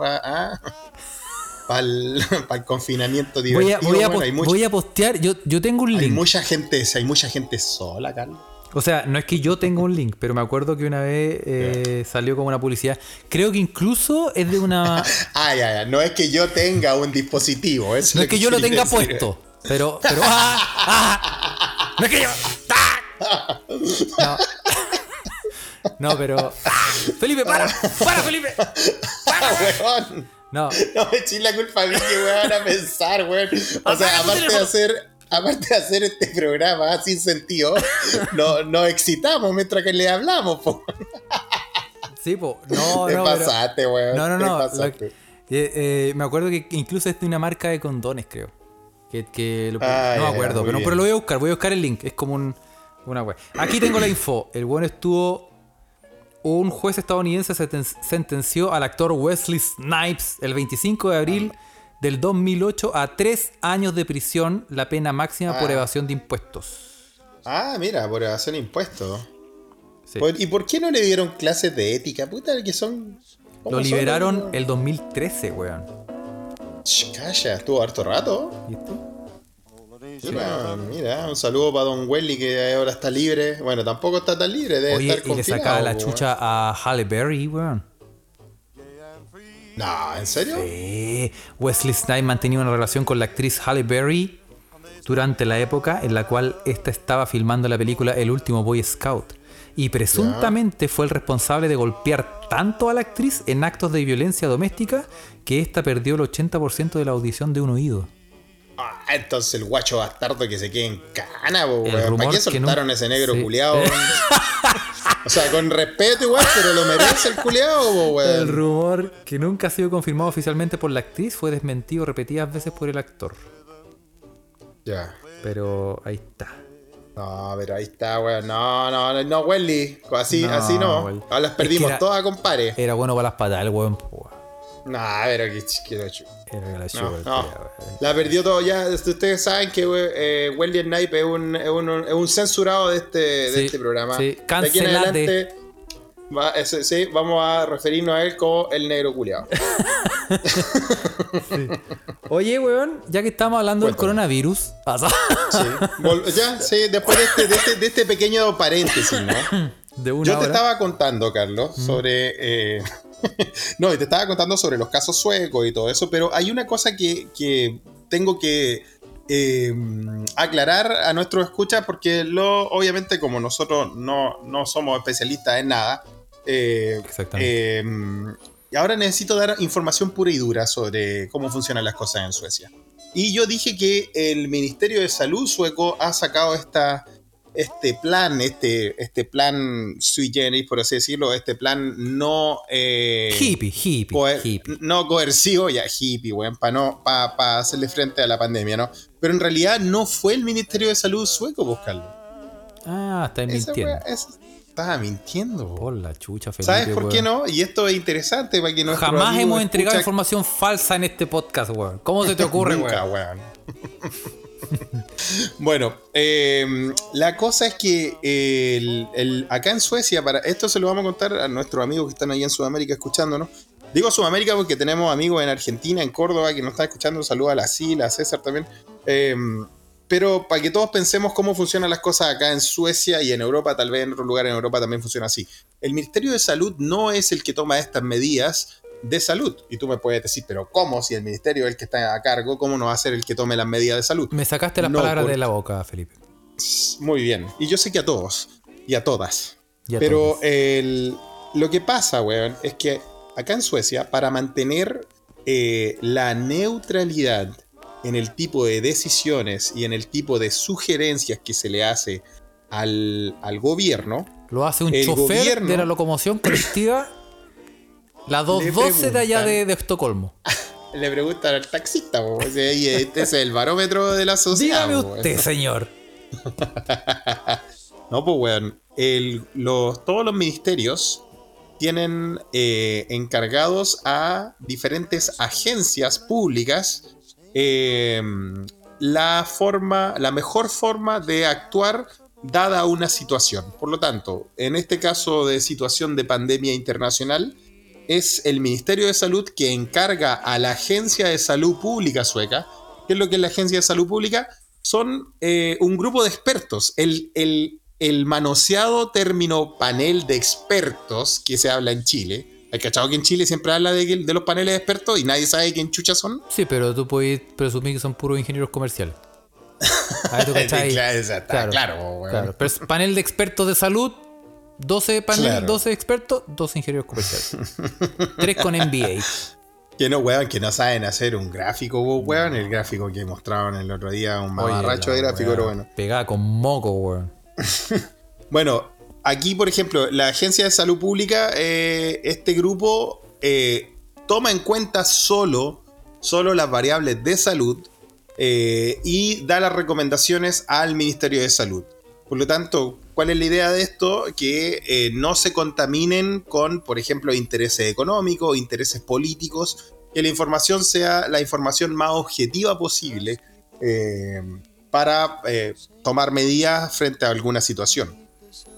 para el, confinamiento Voy a, divertido. voy, a weón. pos- hay, mucha, voy a postear, yo, yo tengo un hay link. mucha gente, hay mucha gente sola, Carlos. O sea, no es que yo tenga un link, pero me acuerdo que una vez eh, salió como una publicidad. Creo que incluso es de una. Ah, ya, ya. No es que yo tenga un dispositivo. eso No es que yo lo tenga decir. puesto, pero. pero ¡ah! ¡ah! No es que yo. ¡ah! No. No, pero. ¡ah! Felipe, para, para, Felipe. Ah, weón. No, No me la culpa a mí que weón a pensar, weón. O sea, aparte de hacer, aparte de hacer este programa sin sentido, no- nos excitamos mientras que le hablamos, po. sí, po. No, Te no. pero- pasaste, weón. No, no, no. pasaste. lo- eh, eh, me acuerdo que incluso es de una marca de condones, creo. Que, que lo- Ah, no me acuerdo, pero, pero lo voy a buscar. Voy a buscar el link. Es como un, una web. Aquí tengo la info. El bueno estuvo. Un juez estadounidense senten- sentenció al actor Wesley Snipes el 25 de abril del 2008 a tres años de prisión, la pena máxima por Ah. evasión de impuestos. Ah, mira, por evasión de impuestos. Sí. ¿Y por qué no le dieron clases de ética? Puta, que son Lo liberaron el 2013, weón. Calla, estuvo harto rato. ¿Viste? Mira, mira, un saludo para Don Welly que ahora está libre. Bueno, tampoco está tan libre, debe Oye, estar y le sacaba la chucha a Halle Berry, weón. No, ¿en serio? Sí. Wesley Snipes mantenía una relación con la actriz Halle Berry durante la época en la cual ésta estaba filmando la película El último Boy Scout. Y presuntamente fue el responsable de golpear tanto a la actriz en actos de violencia doméstica que ésta perdió el 80% de la audición de un oído. Ah, entonces el guacho bastardo que se quede en cana, El weón. ¿Para qué soltaron no- ese negro sí. culiao? o sea, con respeto igual, pero lo merece el culiao, po, El weón. rumor que nunca ha sido confirmado oficialmente por la actriz fue desmentido repetidas veces por el actor. Ya. Pero ahí está. No, pero ahí está, weón. No, no, no, no, Welly. Así No, así no. Ahora las Es que perdimos era- todas, compadre. Era bueno para las patas, el weón. weón. No, pero que quiero chu- Era la chupa, no. La perdió todo ya. Ustedes saben que eh, Snipe es un, es, un, es un censurado de este, de este programa. sí. De aquí en adelante va- sí, vamos a referirnos a él como el negro culiao. Oye, weón, ya que estamos hablando del coronavirus, pasa Sí. Ya, sí, después de este, de este, de este pequeño paréntesis, ¿no? de una Yo te hora. estaba contando, Carlos, sobre. eh, no, y te estaba contando sobre los casos suecos y todo eso, pero hay una cosa que, que tengo que eh, aclarar a nuestros escuchas, porque lo, obviamente, como nosotros no, no somos especialistas en nada, eh, Exactamente. eh, y ahora necesito dar información pura y dura sobre cómo funcionan las cosas en Suecia. Y yo dije que el Ministerio de Salud sueco ha sacado esta, este plan, este, este plan sui generis, por así decirlo, este plan no... eh, hippie, hippie, coer- hippie. no coercivo, ya hippie, weón, para no, pa, pa hacerle frente a la pandemia, ¿no? Pero en realidad no fue el Ministerio de Salud sueco buscarlo. Ah, estáis Esa mintiendo. esa- estaba mintiendo. po. Por la chucha, Felipe. ¿Sabes por qué no? Y esto es interesante para que nuestro Jamás hemos entregado escucha- información falsa en este podcast, weón. ¿Cómo se te ocurre, Nunca, weón? weón. bueno, eh, la cosa es que el- acá en Suecia, para esto se lo vamos a contar a nuestros amigos que están ahí en Sudamérica escuchándonos. Digo Sudamérica porque tenemos amigos en Argentina, en Córdoba, que nos están escuchando. Saludos a la Sila, a César también. Eh, pero para que todos pensemos cómo funcionan las cosas acá en Suecia y en Europa, tal vez en otros lugares en Europa también funciona así. El Ministerio de Salud no es el que toma estas medidas de salud. Y tú me puedes decir, pero ¿cómo? Si el Ministerio es el que está a cargo, ¿cómo no va a ser el que tome las medidas de salud? Me sacaste las No, palabras por- de la boca, Felipe. Muy bien. Y yo sé que a todos y a todas. Y a Pero todos. el- lo que pasa, weón, es que acá en Suecia, para mantener eh, la neutralidad en el tipo de decisiones y en el tipo de sugerencias que se le hace al, al gobierno, Lo hace un chofer gobierno- de la locomoción colectiva. La 212 de allá de, Estocolmo. le preguntan al taxista, po, y este es el barómetro de la sociedad. Dígame usted, señor. No, pues, weón. el- los, todos los ministerios tienen eh, encargados a diferentes agencias públicas eh, la forma, la mejor forma de actuar dada una situación. Por lo tanto, en este caso de situación de pandemia internacional, es el Ministerio de Salud que encarga a la Agencia de Salud Pública sueca. ¿Qué es lo que es la Agencia de Salud Pública? Son eh, un grupo de expertos. El, el- el manoseado término panel de expertos que se habla en Chile. ¿Hay cachado que en Chile siempre habla de, de los paneles de expertos y nadie sabe quién chucha son? Sí, pero tú puedes presumir que son puros ingenieros comerciales. A ver, ¿tú cachai? Claro, claro, claro. Pero es panel de expertos de salud, 12 panel, Claro. 12 expertos, 2 ingenieros comerciales. 3 con MBA. Que no, weón, que no saben hacer un gráfico, weón. El gráfico que mostraron el otro día, un mamarracho de gráfico, pero bueno. Pegada con moco, weón. Bueno, aquí, por ejemplo, la Agencia de Salud Pública, eh, este grupo eh, toma en cuenta solo, solo las variables de salud eh, y da las recomendaciones al Ministerio de Salud. Por lo tanto, ¿cuál es la idea de esto? Que eh, no se contaminen con, por ejemplo, intereses económicos, intereses políticos, que la información sea la información más objetiva posible eh, para eh, tomar medidas frente a alguna situación.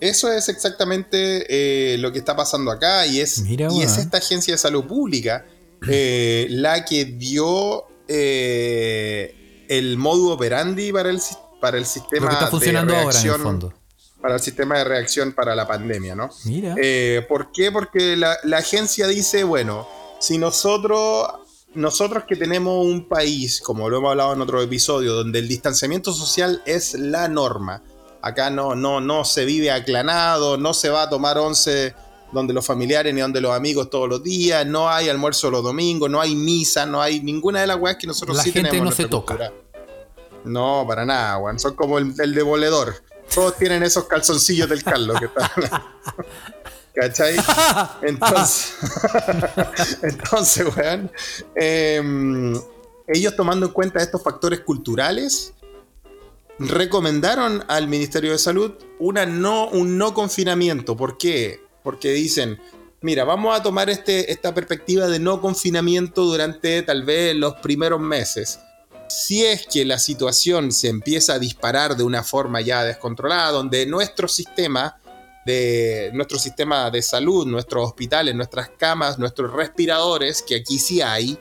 Eso es exactamente lo que está pasando acá y es, Mira, y es esta agencia de salud pública la que dio eh, el modo operandi para el, para el sistema Lo que está funcionando de ahora en el reacción, fondo. Para el sistema de reacción para la pandemia, ¿no? Mira. Eh, ¿Por qué? Porque la, la agencia dice, bueno, si nosotros, nosotros que tenemos un país, como lo hemos hablado en otro episodio, donde el distanciamiento social es la norma, acá no, no, no se vive aclanado, no se va a tomar once donde los familiares ni donde los amigos todos los días, no hay almuerzo los domingos, no hay misa, no hay ninguna de las weas que nosotros La sí gente tenemos en no se toca. No, para nada, weón. Son como el, el demoledor. Todos tienen esos calzoncillos del Carlos que están. ¿Cachai? Entonces, entonces, weón. em, ellos tomando en cuenta estos factores culturales, recomendaron al Ministerio de Salud una no, un no confinamiento. ¿Por qué? Porque dicen, mira, vamos a tomar este, esta perspectiva de no confinamiento durante tal vez los primeros meses. Si es que la situación se empieza a disparar de una forma ya descontrolada, donde nuestro sistema de nuestro sistema de salud, nuestros hospitales, nuestras camas, nuestros respiradores, que aquí sí hay,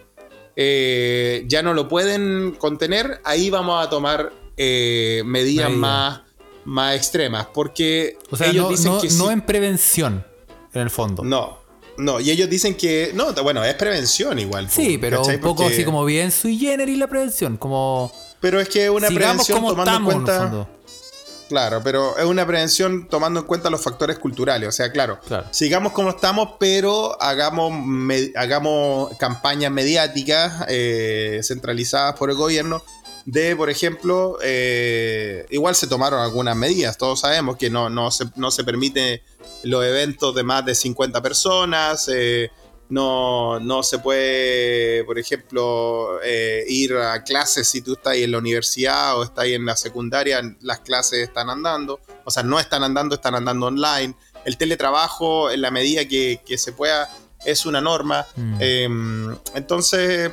eh, ya no lo pueden contener, ahí vamos a tomar eh, medidas más, más extremas. Porque o sea, ellos no, dicen no- que no sí- en prevención, en el fondo. no, no, y ellos dicen que, no, bueno, es prevención igual. Sí, pero ¿cachai? un poco Porque- así como bien sui generis la prevención, como Pero es que es una sigamos prevención tomando en cuenta... Claro, pero es una prevención tomando en cuenta los factores culturales. O sea, claro, Claro. sigamos como estamos, pero hagamos, me- hagamos campañas mediáticas eh, centralizadas por el gobierno de, por ejemplo, eh, igual se tomaron algunas medidas. Todos sabemos que no, no, se, no se permite los eventos de más de 50 personas. eh, no, no se puede, por ejemplo, eh, ir a clases si tú estás ahí en la universidad o estás ahí en la secundaria, las clases están andando, o sea, no están andando, están andando online. El teletrabajo, en la medida que, que se pueda, es una norma. Mm. Eh, entonces,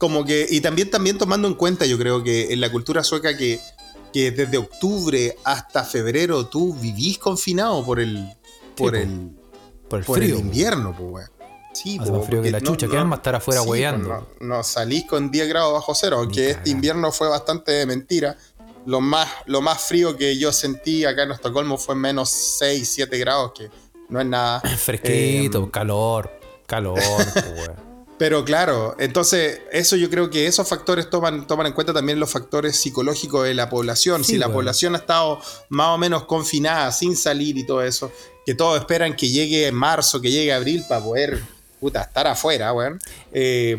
como que, y también, también tomando en cuenta, yo creo que en la cultura sueca que, que desde octubre hasta febrero tú vivís confinado por el, por po. el, por el por frío. el invierno, pues, weón. Sí, Hace po, más frío que la chucha, ¿qué alma estar afuera sí, No, no salís con 10 grados bajo cero, aunque este invierno fue bastante de mentira. Lo más, lo más frío que yo sentí acá en Estocolmo fue menos 6, 7 grados, que no es nada. Fresquito, Eh, calor, calor, po. Pero claro, entonces eso yo creo que esos factores toman, toman en cuenta también los factores psicológicos de la población. Sí, si la bueno. población ha estado más o menos confinada, sin salir y todo eso, que todos esperan que llegue marzo, que llegue abril para poder puta, estar afuera, weón. Eh,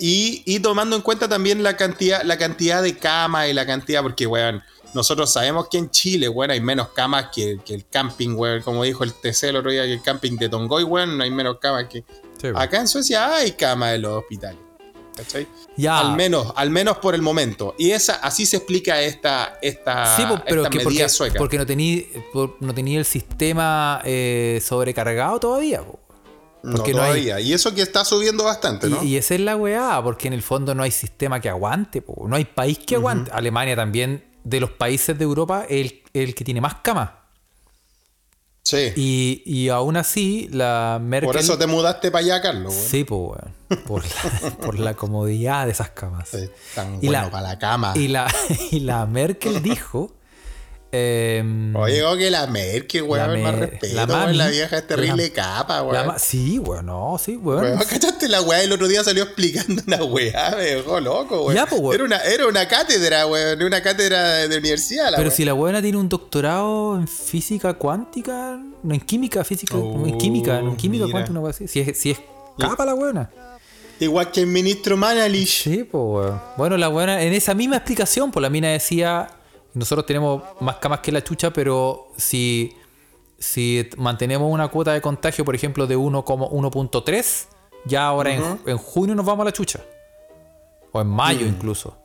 y, y tomando en cuenta también la cantidad, la cantidad de camas y la cantidad, porque, weón, nosotros sabemos que en Chile, weón, hay menos camas que, que el camping, weón. Como dijo el TC el otro día, que el camping de Tongoy, weón, no hay menos camas que, Sí. Acá en Suecia hay cama en los hospitales. ¿Cachai? Ya. Al menos, al menos por el momento. Y esa, así se explica esta, esta, Sí, pero esta que medida porque, sueca. porque no tenía no tenía el sistema eh, sobrecargado todavía. po. no porque no todavía. Y eso que está subiendo bastante, ¿no? Y, y esa es la weá, porque en el fondo no hay sistema que aguante, po. no hay país que aguante. Alemania también, de los países de Europa, es el, el que tiene más camas. Sí. Y, y aún así, la Merkel. por eso te mudaste para allá, Carlos. Sí, pues. Por la, por la comodidad de esas camas. Tan Y bueno la- para la cama. Y la, y la Merkel dijo. Em, Oye, oh, que la Merkel, weón, La más me- respeto, la weón, mami- la vieja es terrible la- capa, weón. sí, weón, no, sí, weón. Weón, ¿cachaste la weá? El otro día salió explicando una weá, me dejó loco, weón. Ya, pues, weón. Era una, era una cátedra, weón, una cátedra de universidad, la Pero si la buena tiene un doctorado en física cuántica, no en química, física, Oh, en química, en química mira. cuántica, una cosa así. Si es, si es capa la buena. Igual que el ministro Manalish. Sí, pues, weón. Bueno, la buena, en esa misma explicación, pues la mina decía, nosotros tenemos más camas que la chucha, pero si, si mantenemos una cuota de contagio, por ejemplo, de 1,1.3, ya ahora en, en junio nos vamos a la chucha. O en mayo incluso.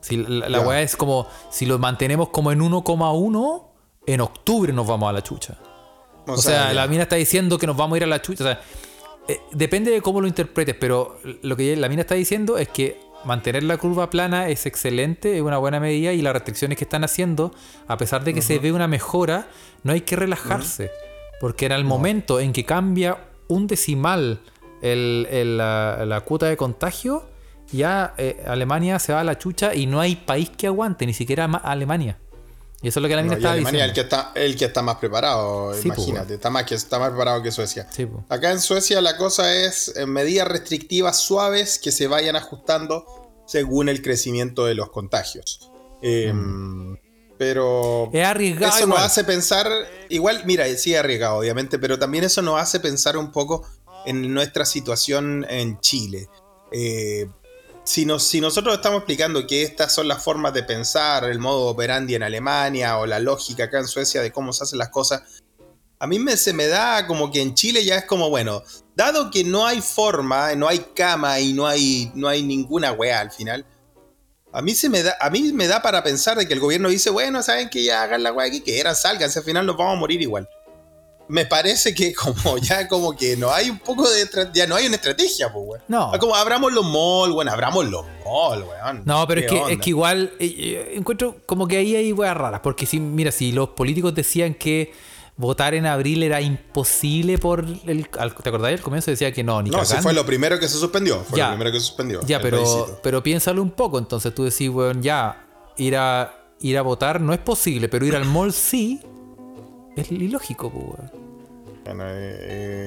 Si la weá es como, si lo mantenemos como en 1,1, en octubre nos vamos a la chucha. O, sea, la mina está diciendo que nos vamos a ir a la chucha. O sea, eh, depende de cómo lo interpretes, pero lo que la mina está diciendo es que mantener la curva plana es excelente, es una buena medida y las restricciones que están haciendo, a pesar de que se ve una mejora, no hay que relajarse. Porque en el momento en que cambia un decimal el- el- la, la cuota de contagio, ya eh, Alemania se va a la chucha y no hay país que aguante, ni siquiera ma- Alemania. Y eso es lo que la No, mina estaba Alemania es el diciendo. que está, el que está más preparado, Sí, pues, imagínate. está, más que, está más preparado que Suecia. Sí, pues. Acá en Suecia la cosa es medidas restrictivas suaves que se vayan ajustando según el crecimiento de los contagios. Eh, Pero Es arriesgado eso igual. nos hace pensar, igual, mira, sí es arriesgado, obviamente, pero también eso nos hace pensar un poco en nuestra situación en Chile. Eh, si, nos, si nosotros estamos explicando que estas son las formas de pensar, el modo operandi en Alemania o la lógica acá en Suecia de cómo se hacen las cosas, a mí me, se me da como que en Chile ya es como, bueno, dado que no hay forma, no hay cama y no hay, no hay ninguna weá al final, a mí, se me da, a mí me da para pensar de que el gobierno dice, bueno, saben que ya hagan la weá que quieran, salgan, si al final nos vamos a morir igual. Me parece que como ya como que no hay un poco de... Ya no hay una estrategia, pues, weón. No. Como abramos los malls, bueno, abramos los malls, weón. No, pero es ¿Qué que, es que igual eh, eh, encuentro como que ahí hay weas raras. Porque si, mira, si los políticos decían que votar en abril era imposible por el. al- ¿Te acordáis? Al comienzo decía que no, ni No, cagando. fue lo primero que se suspendió. Fue Ya. lo primero que se suspendió. Ya, pero, plebiscito. pero piénsalo un poco. Entonces tú decís, weón, ya, ir a, ir a votar no es posible, pero ir al mall sí. Es ilógico, pues, weón. Bueno, eh,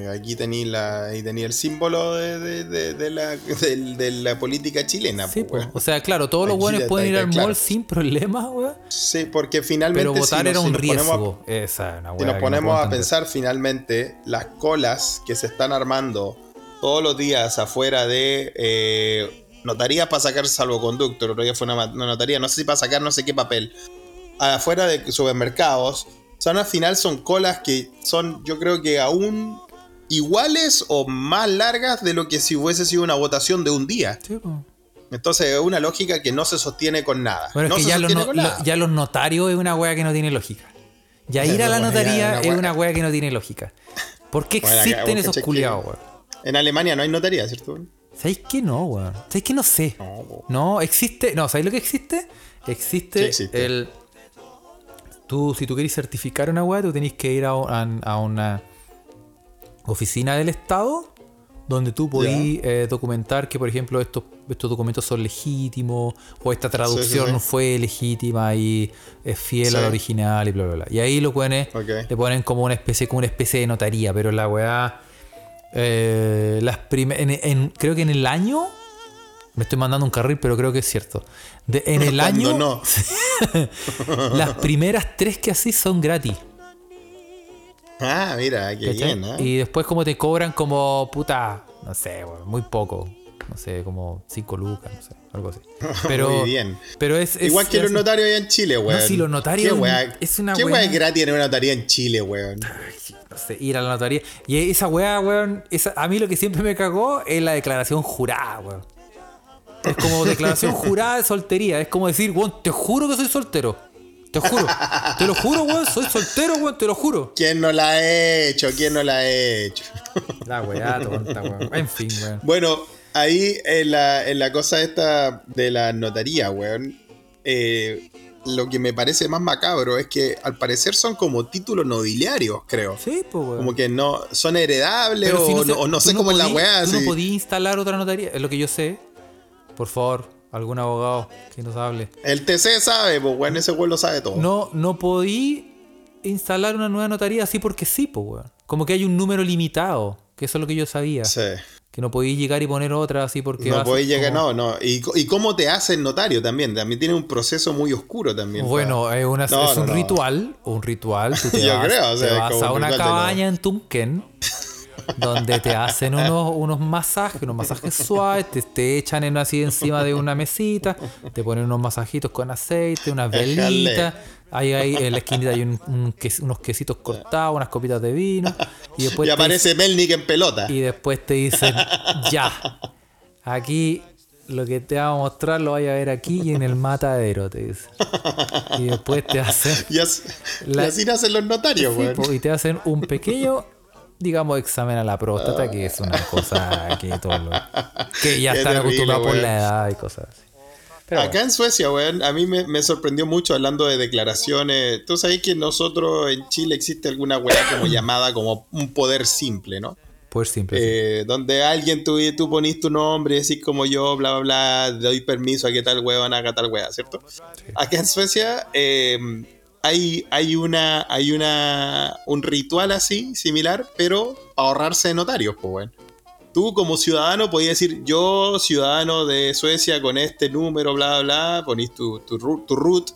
eh, aquí tenía la, ahí tenía el símbolo de, de- de- de la, del- de la política chilena. Sí, pues, pues. O sea, claro, todos los buenos pueden ir al claro. mall sin problemas, weón. Sí, porque finalmente. Pero votar si nos- era un ponemos a- riesgo. Esa es una Si nos no ponemos a pensar finalmente, las colas que se están armando todos los días afuera de eh, notarías para sacar salvoconducto, el otro día fue una notaría, no sé si para sacar no sé qué papel, afuera de supermercados, son al final son colas que son yo creo que aún iguales o más largas de lo que si hubiese sido una votación de un día. Sí, pues. Entonces es una lógica que no se sostiene con nada. Bueno, no es que se ya los, sostiene no- con lo- nada. ya los notarios es una weá que no tiene lógica. Ya ir a la notaría es una weá que no tiene lógica. ¿Por qué Bueno, existen esos culiados, weón? En Alemania no hay notaría, ¿cierto? ¿Sabéis que no, weón? ¿Sabéis que no sé? No, existe. No, ¿sabéis lo que existe? Existe, ¿Qué existe? el. Tú, si tú querés certificar una weá, tú tenés que ir a, un- a una oficina del Estado donde tú podís eh, documentar que, por ejemplo, estos, estos documentos son legítimos o esta traducción sí. fue legítima y es fiel Sí. al original y bla, bla, bla. Y ahí lo ponen, Ok. le ponen como una especie, como una especie de notaría, pero la weá. eh, las en- creo que en el año. Me estoy mandando un carril, pero creo que es cierto. De- en el año. no. las primeras tres que así son gratis. Ah, mira, qué bien, ¿eh? Y después como te cobran como puta, no sé, muy poco. No sé, como 5 lucas, no sé, algo así. Pero, Muy bien. Pero es, es- Igual que los notarios allá en Chile, weón. si los notarios ¿Qué weá, es una ¿Qué weá es gratis en una notaría en Chile, weón? no sé, ir a la notaría. Y esa weá, weón, esa, a mí lo que siempre me cagó es la declaración jurada, weón. Es como declaración jurada de soltería. Es como decir, weón, te juro que soy soltero. Te juro. Te lo juro, weón, soy soltero, weón, te lo juro. ¿Quién no la ha hecho? ¿Quién no la ha hecho? La weá, tonta, weón. En fin, weón. Bueno, ahí en la, en la cosa esta de la notaría, weón, eh, lo que me parece más macabro es que al parecer son como títulos nobiliarios, creo. Sí, pues, weón. Como que no son heredables o, si no, se- o no tú sé cómo es la weá. Tú no así. podías instalar otra notaría, es lo que yo sé. Por favor, algún abogado que nos hable. El TC sabe, pues weón, ese weón lo sabe todo. No, no podí instalar una nueva notaría así porque sí, pues, weón. Como que hay un número limitado, que eso es lo que yo sabía. Sí. Que no podí llegar y poner otra así porque... No podéis llegar, como- no, no. ¿Y, y cómo te hace el notario también? También tiene un proceso muy oscuro también. Bueno, para- es, una- No, es no, un no. ritual, un ritual. Tú te Yo vas, creo, o sea, te vas a un una cabaña en Tumken donde te hacen unos, unos masajes, unos masajes suaves, te, te echan en así encima de una mesita, te ponen unos masajitos con aceite, unas velitas. Ahí, ahí en la esquinita hay un- un ques- unos quesitos cortados, unas copitas de vino. Y después, y aparece Melnick en pelota. y después te dicen, ya, aquí lo que te vamos a mostrar lo vaya a ver aquí y en el matadero, te dicen. Y después te hacen... Y, as- La- y así nacen los notarios, Sí, y te hacen un pequeño digamos, examen a la próstata, que es una cosa que todos lo- que ya están acostumbrados por la edad y cosas así. Pero Acá en Suecia, weón, a mí me, me sorprendió mucho hablando de declaraciones. Tú sabes que nosotros en Chile existe alguna weá como llamada como un poder simple, ¿no? Pues simple. Eh, donde alguien tú, tú ponís tu nombre y decís como yo, bla, bla, bla, doy permiso a que tal weón haga tal weá, ¿cierto? Acá en Suecia eh, hay, hay, una, hay una, un ritual así, similar, pero ahorrarse de notarios, pues, weón. Tú como ciudadano podías decir, yo ciudadano de Suecia con este número, bla, bla, bla, ponís tu, tu, tu root,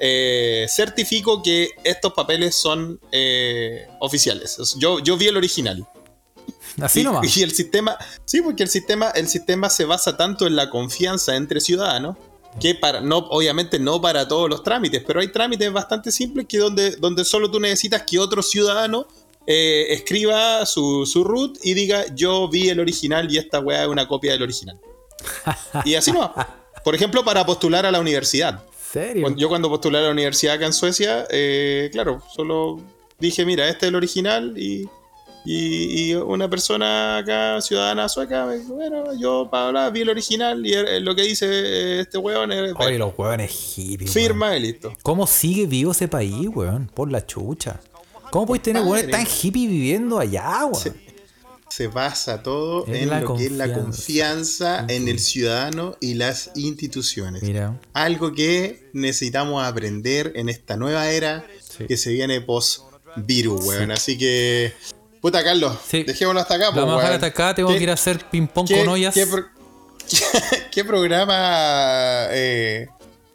eh, certifico que estos papeles son eh, oficiales. Yo, yo vi el original. Así y, nomás. y el sistema, sí, porque el sistema, el sistema se basa tanto en la confianza entre ciudadanos que para, no, obviamente no para todos los trámites, pero hay trámites bastante simples que donde, donde solo tú necesitas que otro ciudadano eh, escriba su, su root y diga yo vi el original y esta weá es una copia del original. y así no. Por ejemplo, para postular a la universidad. ¿Serio? Yo cuando postulé a la universidad acá en Suecia, eh, claro, solo dije, mira, este es el original y, y, y una persona acá, ciudadana sueca, me dijo, bueno, yo para hablar vi el original y lo que dice eh, este weón es Oye, los hueones hippies. firma weón. y listo. ¿Cómo sigue vivo ese país, weón? Por la chucha. ¿Cómo podéis tener hueones tan hippies viviendo allá, weón? Se basa todo En lo que es la confianza. en el ciudadano y las instituciones. Mira. Algo que necesitamos aprender en esta nueva era Sí. que se viene post virus, weón. Así que, puta Carlos, Sí. dejémoslo hasta acá. Vamos a dejar hasta acá. Tengo ¿Qué- que ir a hacer ping-pong con ollas. qué pro- qué- qué programa, eh,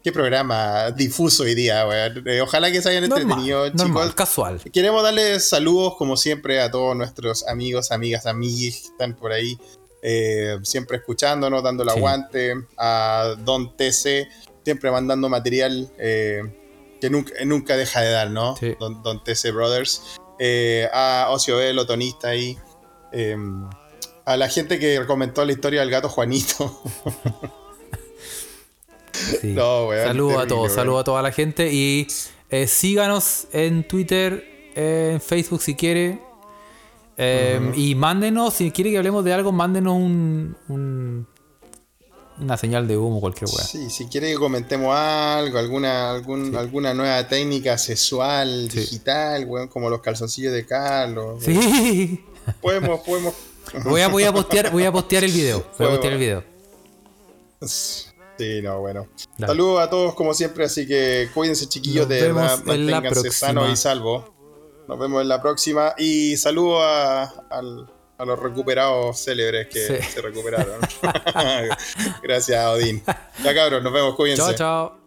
qué programa difuso hoy día, weón. Eh, ojalá que se hayan entretenido, normal, chicos. casual. Queremos darles saludos, como siempre, a todos nuestros amigos, amigas, amiguis que están por ahí, eh, siempre escuchándonos, dando el Sí. aguante. A Don TC, siempre mandando material eh, que nunca, nunca deja de dar, ¿no? Sí. Don, Don TC Brothers. Eh, a Ocio Velo, tonista ahí. eh, a la gente que comentó la historia del gato Juanito. Sí. No, weón, Saludos a todos, weón. saludos a toda la gente. Y eh, síganos en Twitter, en Facebook si quiere. Eh, Y mándenos, si quiere que hablemos de algo, mándenos un, un- una señal de humo, cualquier weá. Sí, si quiere que comentemos algo, alguna, algún, alguna nueva técnica sexual, Sí. digital, weón, como los calzoncillos de Carlos. Sí. Podemos, podemos. Voy a, voy a postear, voy a postear el video. Voy a postear el video. Sí, no, bueno. Dale. Saludos a todos como siempre, así que cuídense chiquillos Nos de verdad, manténganse sanos y salvos. Nos vemos en la próxima y saludos a, al- a los recuperados célebres que Sí. se recuperaron. Gracias, Odín. Ya cabros, nos vemos, cuídense. Chao, chao.